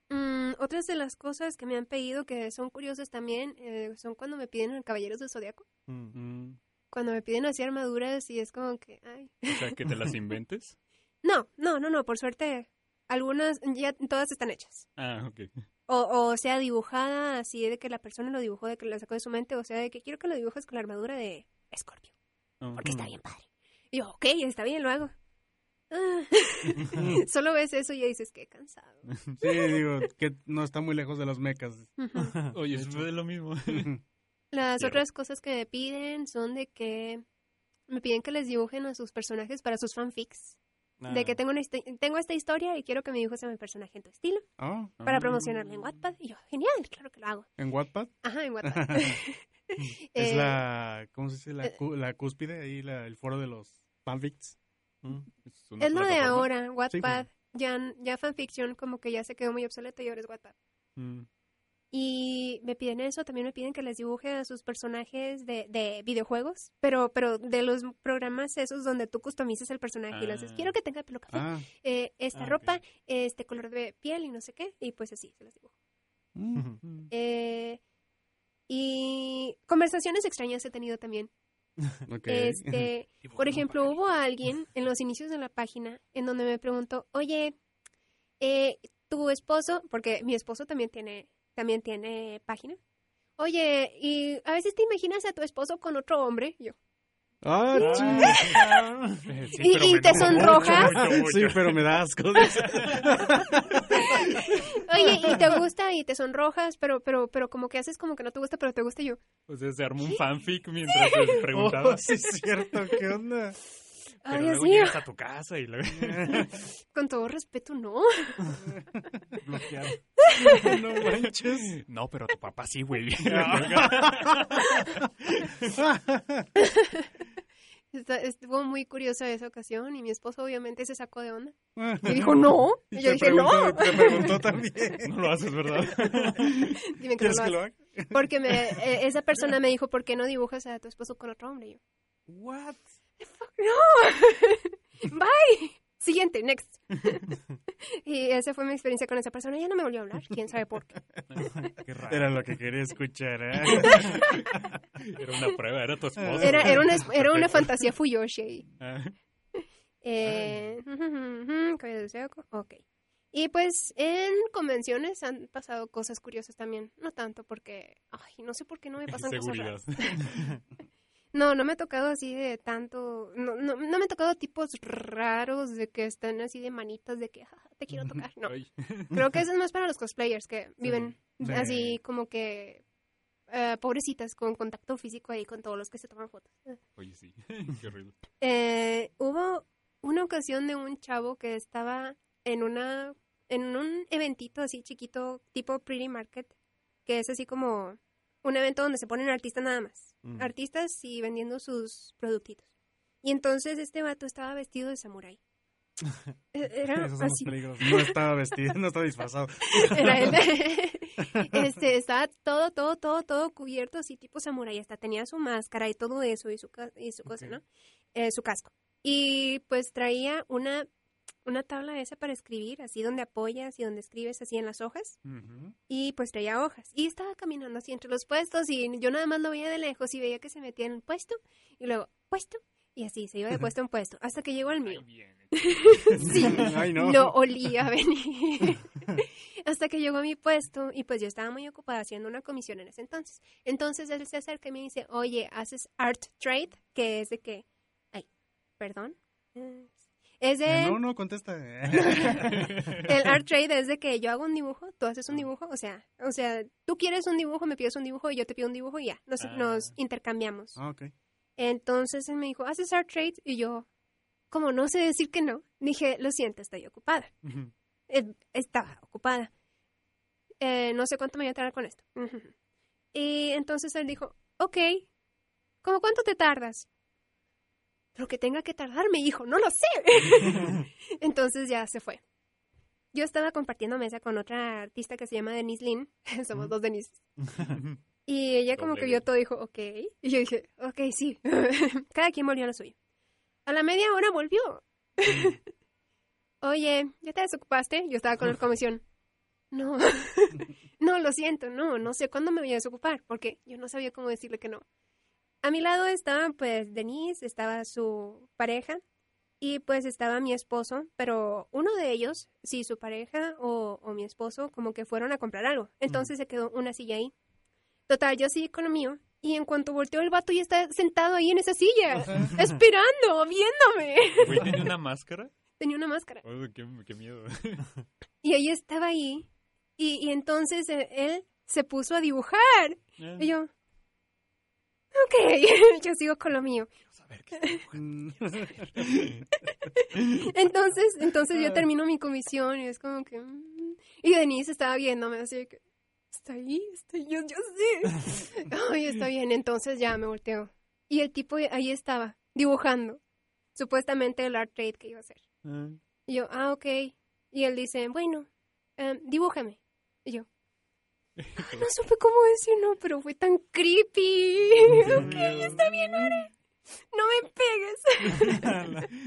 Mm, otras de las cosas que me han pedido que son curiosas también eh, son cuando me piden Caballeros del Zodiaco. Mm. Cuando me piden así armaduras y es como que, ay. O sea, que te las inventes. No, no, no, no, por suerte, algunas ya todas están hechas. Ah, ok. O, o sea, dibujada así de que la persona lo dibujó, de que la sacó de su mente, o sea, de que quiero que lo dibujes con la armadura de Scorpio, porque está bien padre. Y yo, ok, está bien, lo hago. Ah. Solo ves eso y ya dices, qué cansado. Sí, digo, que no está muy lejos de los mecas. Oye, es lo mismo. Las Quiero. otras cosas que me piden son de que me piden que les dibujen a sus personajes para sus fanfics. De Ah. que tengo, una tengo esta historia y quiero que me dibujes a mi personaje en tu estilo Ah, para Ah. promocionarla en Wattpad. Y yo, genial, claro que lo hago. ¿En Wattpad? Ajá, en Wattpad. Es Eh, la, ¿cómo se dice? La, eh, la cúspide, ahí la- el foro de los fanfics. Mm. Es, lo de ahora, Wattpad. Ya, ya fanfiction como que ya se quedó muy obsoleto y ahora es Wattpad. Mm. Y me piden eso, también me piden que les dibuje a sus personajes de, de videojuegos, pero pero de los programas esos donde tú customizas el personaje y le haces, Ah. quiero que tenga el pelo café, Ah, eh, esta Ah, ropa, este color de piel y no sé qué, y pues así se los dibujo. mm. Eh, y conversaciones extrañas he tenido también. Este, por ejemplo, hubo alguien en los inicios de la página en donde me preguntó, oye, eh, tu esposo, porque mi esposo también tiene, también tiene página. Oye, y a veces te imaginas a tu esposo con otro hombre, Y yo. Ah, sí. Sí, ¿Y- te sonrojas? mucho, mucho, mucho. Sí, pero me da asco. Oye, y te gusta y te sonrojas, pero, pero, pero como que haces como que no te gusta, pero te gusta yo. O sea, se armó un fanfic mientras te preguntaba. Oh, sí, es cierto. ¿Qué onda? Ay, Pero Dios luego mío, llegas a tu casa y luego... con todo respeto, no. Bloqueado. No manches. No, pero tu papá sí, güey. Está- Estuvo muy curiosa esa ocasión y mi esposo obviamente se sacó de onda. Y dijo, no. Y yo dije, no. Te preguntó también. No lo haces, ¿verdad? Dime que no ¿Quieres lo que lo hagas. haga? Porque me, eh, esa persona me dijo, ¿por qué no dibujas a tu esposo con otro hombre? Y yo, What? ¡No! ¡Bye! Siguiente, next. y esa fue mi experiencia con esa persona. Ya no me volvió a hablar, quién sabe por qué. Qué raro. Era lo que quería escuchar, ¿eh? Era una prueba, era tu esposo. Era, era, una, era una fantasía Fuyoshi. Ah, Eh, ok. Y pues en convenciones han pasado cosas curiosas también. No tanto porque, ay, no sé por qué no me pasan cosas raras. No, no me ha tocado así de tanto, no, no, no me ha tocado tipos raros de que están así de manitas de que "Ja, ja, te quiero tocar. No, Ay. creo que eso es más para los cosplayers que viven así como que eh, pobrecitas con contacto físico ahí con todos los que se toman fotos. Oye, sí. Qué horrible. Eh, hubo una ocasión de un chavo que estaba en una en un eventito así chiquito tipo Pretty Market, que es así como un evento donde se ponen artistas nada más, Mm. artistas y vendiendo sus productitos. Y entonces este vato estaba vestido de samurái. E- Era Esos son los así, peligros. No estaba vestido, no estaba disfrazado. era él. este, estaba todo, todo, todo, todo cubierto así tipo samurái. Hasta tenía su máscara y todo eso y su, y su cosa. ¿no? Eh, su casco. Y pues traía una, una tabla esa para escribir, así donde apoyas y donde escribes así en las hojas. Y pues traía hojas. Y estaba caminando así entre los puestos y yo nada más lo veía de lejos y veía que se metía en el puesto y luego puesto y así se iba de puesto en puesto hasta que llegó al mío. Sí, Ay, no. no olía a venir. Hasta que llegó a mi puesto y pues yo estaba muy ocupada haciendo una comisión en ese entonces. Entonces él se acerca y me dice, oye, ¿haces art trade? Que es de que... Ay, perdón. Eh, Es de... No, no, contesta. El art trade es de que yo hago un dibujo, tú haces un dibujo, o sea, o sea, tú quieres un dibujo, me pides un dibujo y yo te pido un dibujo y ya, nos, Ah. nos intercambiamos. Ah, ok. Entonces él me dijo, ¿haces art trade? Y yo, como no sé decir que no, dije, lo siento, estoy ocupada. Eh, estaba ocupada. Eh, no sé cuánto me voy a tardar con esto. Y entonces él dijo, ok, ¿cómo cuánto te tardas? Lo que tenga que tardarme, hijo, no lo sé. entonces ya se fue. Yo estaba compartiendo mesa con otra artista que se llama Denise Lynn. Somos dos Denise. Y ella como Doble que vio todo y dijo, ok. Y yo dije, ok, sí. Cada quien volvió a lo suyo. A la media hora volvió. Oye, ¿ya te desocupaste? Yo estaba con la comisión. No, no, lo siento, no, no sé cuándo me voy a desocupar, porque yo no sabía cómo decirle que no. A mi lado estaba, pues, Denise, estaba su pareja, y pues estaba mi esposo, pero uno de ellos, sí, su pareja o, o mi esposo, como que fueron a comprar algo. Entonces se quedó una silla ahí. Total, yo seguí con lo mío, y en cuanto volteó el vato ya está sentado ahí en esa silla, esperando, viéndome. Güey, ¿tiene una máscara? Tenía una máscara. Oh, qué, qué miedo. Y ella estaba ahí. Y, y entonces eh, él se puso a dibujar. Y yo, ok, yo sigo con lo mío. Entonces, entonces yo termino mi comisión y es como que... mm. Y Denise estaba viéndome así de que... Está ahí, está ahí, yo, yo sé. Ay, está bien. Entonces ya me volteo. Y el tipo ahí estaba, dibujando. Supuestamente el art trade que iba a hacer. Y yo, ah, ok. Y él dice, bueno, em, dibújame. Y yo, "Ah, no supe cómo decir no, pero fue tan creepy. ok, está bien, Are. No me pegues.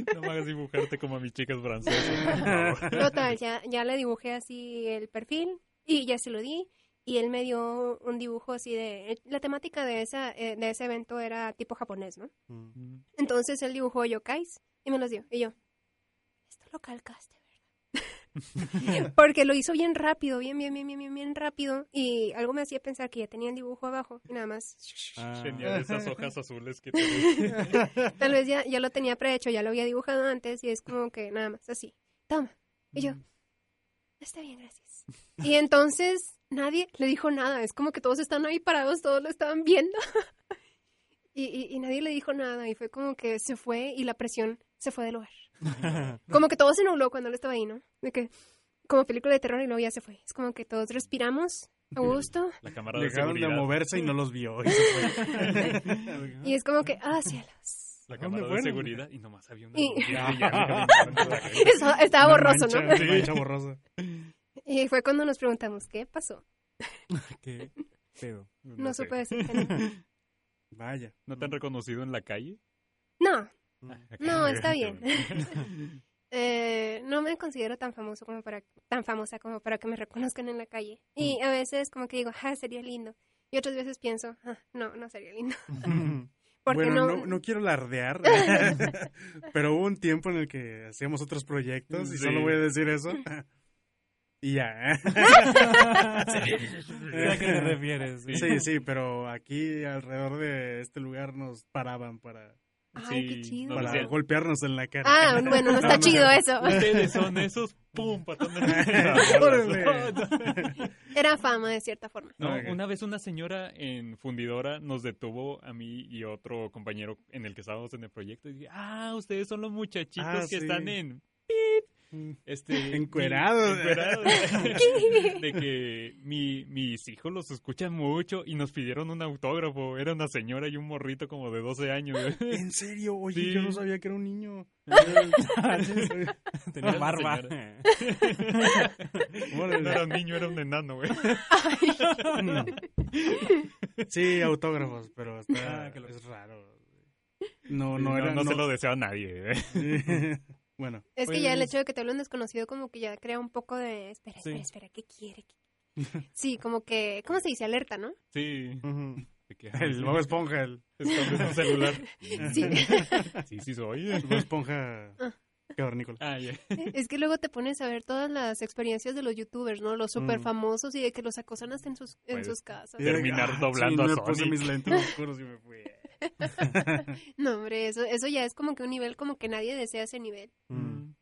no me hagas dibujarte como a mis chicas francesas. Total, ya, ya le dibujé así el perfil y ya se lo di. Y él me dio un dibujo así de... La temática de, esa, eh, de ese evento era tipo japonés, ¿no? Entonces él dibujó yokais y me los dio. Y yo, esto lo calcaste. Porque lo hizo bien rápido, bien, bien, bien, bien, bien, bien rápido. Y algo me hacía pensar que ya tenía el dibujo abajo. Y nada más. Ah. Genial, esas hojas azules que. Tal vez ya, ya lo tenía prehecho, ya lo había dibujado antes. Y es como que nada más así. Toma. Y yo, está bien, gracias. Y entonces nadie le dijo nada. Es como que todos están ahí parados, todos lo estaban viendo. Y, y, y nadie le dijo nada. Y fue como que se fue y la presión se fue del lugar. Como que todo se nubló cuando él estaba ahí, ¿no? De que, como película de terror y luego ya se fue. Es como que todos respiramos a gusto. La cámara de Dejaron de moverse y no los vio. y se fue. Y es como que, ah, cielos. La ¿Dónde cámara de seguridad y nomás había una Y-. Eso, estaba Una borroso, mancha, ¿no? una mancha borrosa. Y fue cuando nos preguntamos, ¿qué pasó? ¿Qué pedo? No, sé. supe decir que no. Vaya. ¿No te han reconocido en la calle? No, no, está bien. Eh, no me considero tan famoso como para tan famosa como para que me reconozcan en la calle. Y a veces como que digo, ah, sería lindo. Y otras veces pienso, ah, no, no sería lindo. Porque bueno, no, no, no quiero lardear, pero hubo un tiempo en el que hacíamos otros proyectos y solo voy a decir eso. y ya. Sé a qué te refieres. sí. Sí, sí, pero aquí alrededor de este lugar nos paraban para, Ay, qué chido. para golpearnos en la cara. Ah, bueno, no está no, chido no. eso. Ustedes son esos, pum, patón en Órale. Era fama de cierta forma. No, una vez una señora en fundidora nos detuvo a mí y otro compañero en el que estábamos en el proyecto y dije, ah, ustedes son los muchachitos Ah, que sí. están en. Este Encuerados. de que mi, mis hijos los escuchan mucho y nos pidieron un autógrafo. Era una señora y un morrito como de 12 años. ¿En serio? Oye, Sí. yo no sabía que era un niño. Tenía barba. No era un niño, era un enano, güey. Sí, autógrafos, pero está, Ah, loco. es raro. No, No, no era. no se lo deseo a nadie. eh. Bueno, Es que ya el Pues- hecho de que te hable un desconocido como que ya crea un poco de... Espera, espera, Sí. espera, ¿qué quiere? Sí, como que... ¿Cómo se dice? Alerta, ¿no? Sí. que, el Bob Esponja, el, celular. Sí. Sí, sí soy. el Bob Esponja cavernícola. Ah, ya. Es que luego te pones a ver todas las experiencias de los youtubers, ¿no? Los super Mm. famosos y de que los acosan hasta en sus, en Puede sus casas. Y de- Terminar ah, doblando sí, a me puse mis lentes oscuros y me fui. No, hombre, eso, eso ya es como que un nivel como que nadie desea ese nivel. Mm.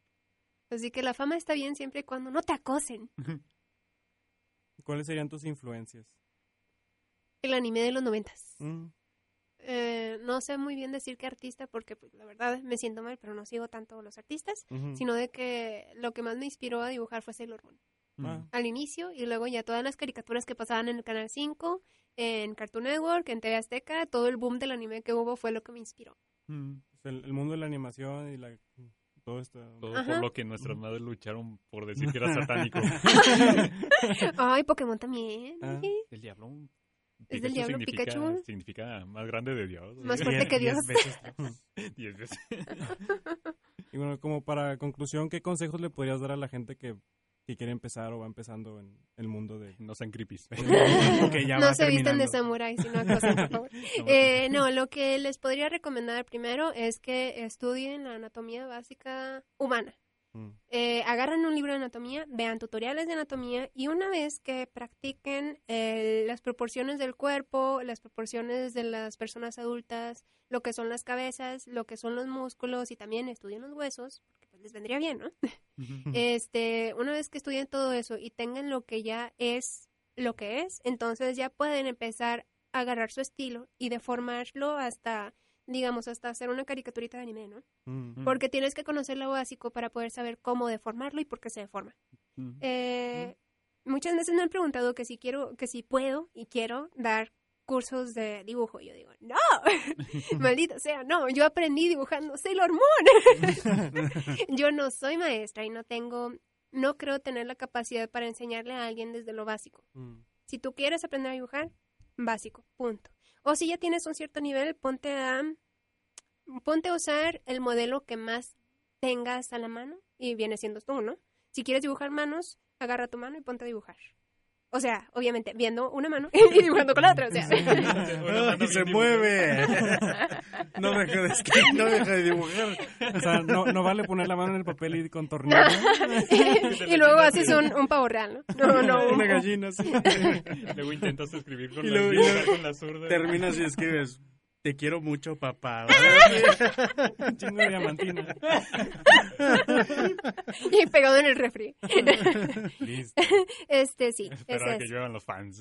Así que la fama está bien siempre y cuando no te acosen. ¿Cuáles serían tus influencias? El anime de los noventas. Mm. Eh, no sé muy bien decir qué artista porque pues, la verdad me siento mal, pero no sigo tanto los artistas, sino de que lo que más me inspiró a dibujar fue Sailor Moon. Ah, Al inicio y luego ya todas las caricaturas que pasaban en el Canal 5, en Cartoon Network, en TV Azteca, todo el boom del anime que hubo fue lo que me inspiró. Mm. el, el mundo de la animación y la, todo esto. Todo Ajá. por lo que nuestras madres lucharon por decir que era satánico. Ay, Pokémon también. Ah. El diablo. ¿Es del diablo significa, Pikachu? Significa más grande de Dios. Más fuerte que Diez Dios. veces. Diez veces. Y bueno, como para conclusión, ¿qué consejos le podrías dar a la gente que, que quiere empezar o va empezando en el mundo de... No sean creepies. Que ya no va se visten de terminando. samurái, sino acosen, por favor. Eh, no, lo que les podría recomendar primero es que estudien la anatomía básica humana. Mm. Eh, agarran un libro de anatomía, vean tutoriales de anatomía y una vez que practiquen eh, las proporciones del cuerpo, las proporciones de las personas adultas, lo que son las cabezas, lo que son los músculos y también estudien los huesos, pues les vendría bien, ¿no? Este, una vez que estudien todo eso y tengan lo que ya es lo que es, entonces ya pueden empezar a agarrar su estilo y deformarlo hasta, digamos, hasta hacer una caricaturita de anime, ¿no? Mm. Porque tienes que conocer lo básico para poder saber cómo deformarlo y por qué se deforma. Mm. Eh, Muchas veces me han preguntado que si quiero, que si puedo y quiero dar cursos de dibujo. Y yo digo, no, maldito sea, no, yo aprendí dibujando Sailor Moon. yo no soy maestra y no tengo, no creo tener la capacidad para enseñarle a alguien desde lo básico. Mm. Si tú quieres aprender a dibujar, básico, punto. O si ya tienes un cierto nivel, ponte a, ponte a usar el modelo que más tengas a la mano y viene siendo tú, ¿no? Si quieres dibujar manos, agarra tu mano y ponte a dibujar. O sea, obviamente, viendo una mano y dibujando con la otra, o sea. ¡Ay, se mueve! No deja de escribir, no deja de dibujar. O sea, no, no vale poner la mano en el papel y contornearla. y luego haces un, un pavo real, ¿no? No, no. Una gallina. Luego intentas escribir con Y la luego- y luego con la zurda. Terminas y escribes, te quiero mucho, papá. Un chingo de diamantina. Y pegado en el refri. Listo. Este, sí. Ese que lluevan los fans.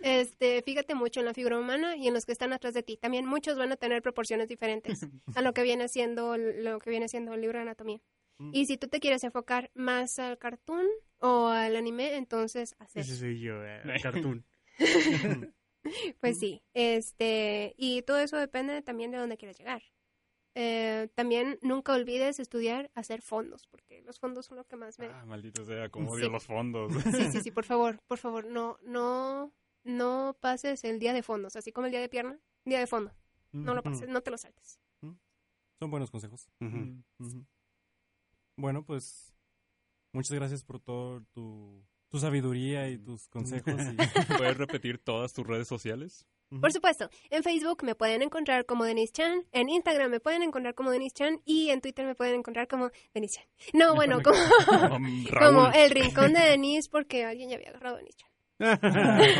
Este, fíjate mucho en la figura humana y en los que están atrás de ti. También muchos van a tener proporciones diferentes a lo que viene siendo lo que viene siendo el libro de anatomía. Mm. Y si tú te quieres enfocar más al cartoon o al anime, entonces hacer. Ese soy yo, eh, cartoon. Pues sí, este, y todo eso depende también de dónde quieres llegar. Eh, también nunca olvides estudiar hacer fondos, porque los fondos son lo que más me... Ah, maldito sea, como Sí. odio los fondos. Sí, sí, sí, por favor, por favor, no, no, no pases el día de fondos, así como el día de pierna, día de fondo. No lo pases, no te lo saltes. Son buenos consejos. Ujú. Bueno, pues muchas gracias por todo tu tu sabiduría y tus consejos. y- ¿Puedes repetir todas tus redes sociales? Por supuesto, en Facebook me pueden encontrar como Denise Chan, en Instagram me pueden encontrar como Denise Chan y en Twitter me pueden encontrar como Denise Chan. No, bueno, como, Um, como el rincón de Denise porque alguien ya había agarrado a Denise Chan.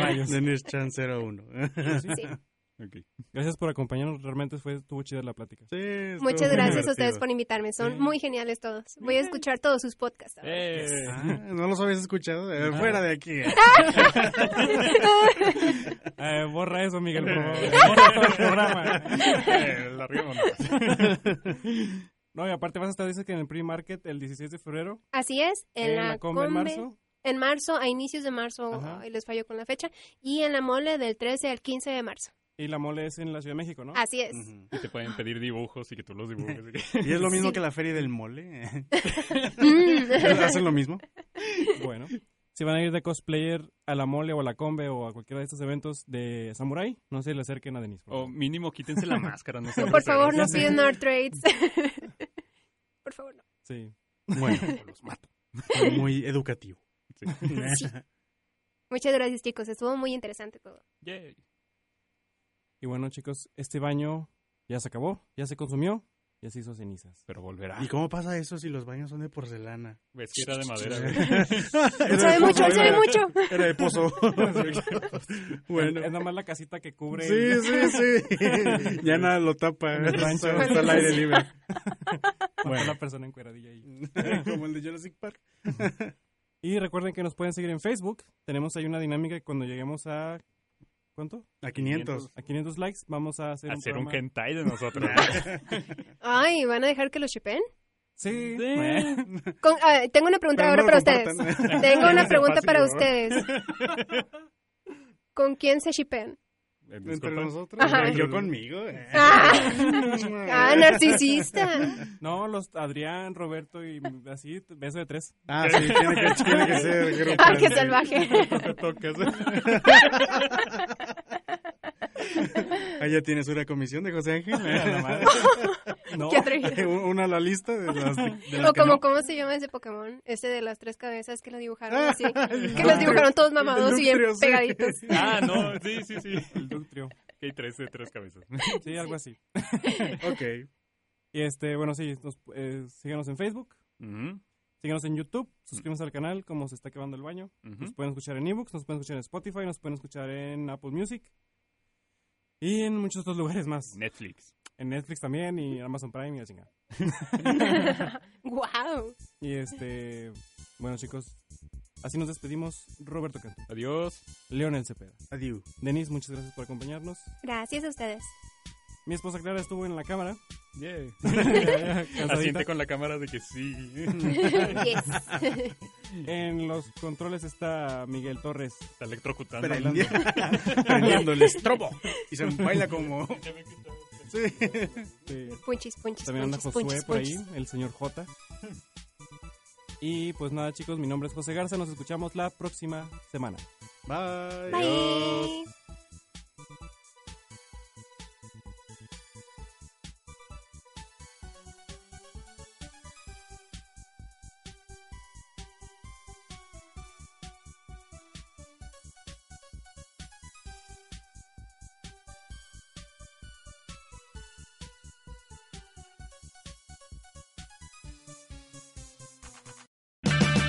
Rayos. Dennis Chan 01. Sí. Gracias por acompañarnos. Realmente fue, estuvo chida la plática. Sí, Muchas gracias a ustedes por invitarme, son Sí. muy geniales todos. Voy a escuchar todos sus podcasts. ahora. Eh, Ah, ¿No los habías escuchado? Eh, fuera de aquí. Eh, borra eso, Miguel, por favor. Borra todo el programa. eh. No, y aparte vas a estar, dices que en el pre-market el 16 de febrero. Así es, en, la, Combe en marzo. en marzo, a inicios de marzo, Ajá. ay, les fallo con la fecha, y en la mole del 13 al 15 de marzo. Y la mole es en la Ciudad de México, ¿no? Así es. Y te pueden pedir dibujos y que tú los dibujes. Y es lo mismo Sí. que la feria del mole. ¿Hacen lo mismo? Bueno. Si van a ir de cosplayer a la mole o a la combe o a cualquiera de estos eventos de Samurai, no se le acerquen a Denise. O mínimo quítense la máscara. No Por favor, no piden art trades. Por favor, no. Sí. Bueno, los mato. fue muy educativo. Muchas gracias, chicos. Estuvo muy interesante todo. Yay. Y bueno, chicos, este baño ya se acabó, ya se consumió, ya se hizo cenizas. Pero volverá. ¿Y cómo pasa eso si los baños son de porcelana? Ves que era de madera. Era Sabe mucho, sabe era- mucho. Era de pozo. bueno. Es nada más la casita que cubre. Sí, el- sí, sí. Ya nada lo tapa. En el rancho. Está, está al aire libre. Bueno, la persona encueradilla ahí. Como el de Jurassic Park. Y recuerden que nos pueden seguir en Facebook. Tenemos ahí una dinámica que cuando lleguemos a... ¿Cuánto? A 500. A 500 likes vamos a hacer, Hacer un hentai de nosotros. Ay, ¿van a dejar que lo shipen? Sí. Con- ah, tengo una pregunta Pero ahora no para ustedes. Tengo una pregunta fácil, para ¿no? ustedes. ¿Con quién se shipen? Eh, Entre nosotros. Ajá. Yo conmigo. eh. Ah, ah, narcisista. No, los Adrián, Roberto y así, beso de tres. Ah, sí, tiene que, tiene que ser grupo. Ah, qué sí. salvaje. Te tocas. Ya tienes una comisión de José Ángel. No, Qué atrevido. una a la lista de las, de las O como, no. ¿cómo se llama ese Pokémon? Ese de las tres cabezas que lo dibujaron así. Que los dibujaron todos mamados y bien sí. pegaditos. Ah, no, sí, sí, sí. el Ductrio. Que hay tres de tres cabezas. Sí, algo así. Ok. Y este, bueno, sí, nos, eh, síganos en Facebook, Ujú, síganos en YouTube, suscríbanse al canal como se está acabando el baño. ujú. Nos pueden escuchar en ebooks, nos pueden escuchar en Spotify, nos pueden escuchar en Apple Music y en muchos otros lugares más. Netflix. En Netflix también y en Amazon Prime y la chingada. wow. Y este, bueno chicos, así nos despedimos. Roberto Cantu, Adiós. Leonel Cepeda, Adiós. Denis, muchas gracias por acompañarnos. Gracias a ustedes. Mi esposa Clara estuvo en la cámara. Cansadita. Asiente con la cámara de que sí. Yes. En los controles está Miguel Torres. Está electrocutando. Prendi- Prendiendo el estrobo. Y se baila como. Sí. Sí. Punchis, punchis, También anda punchis, Josué punchis, por ahí, el señor J. Y pues nada chicos, mi nombre es José Garza, nos escuchamos la próxima semana. Bye. Bye.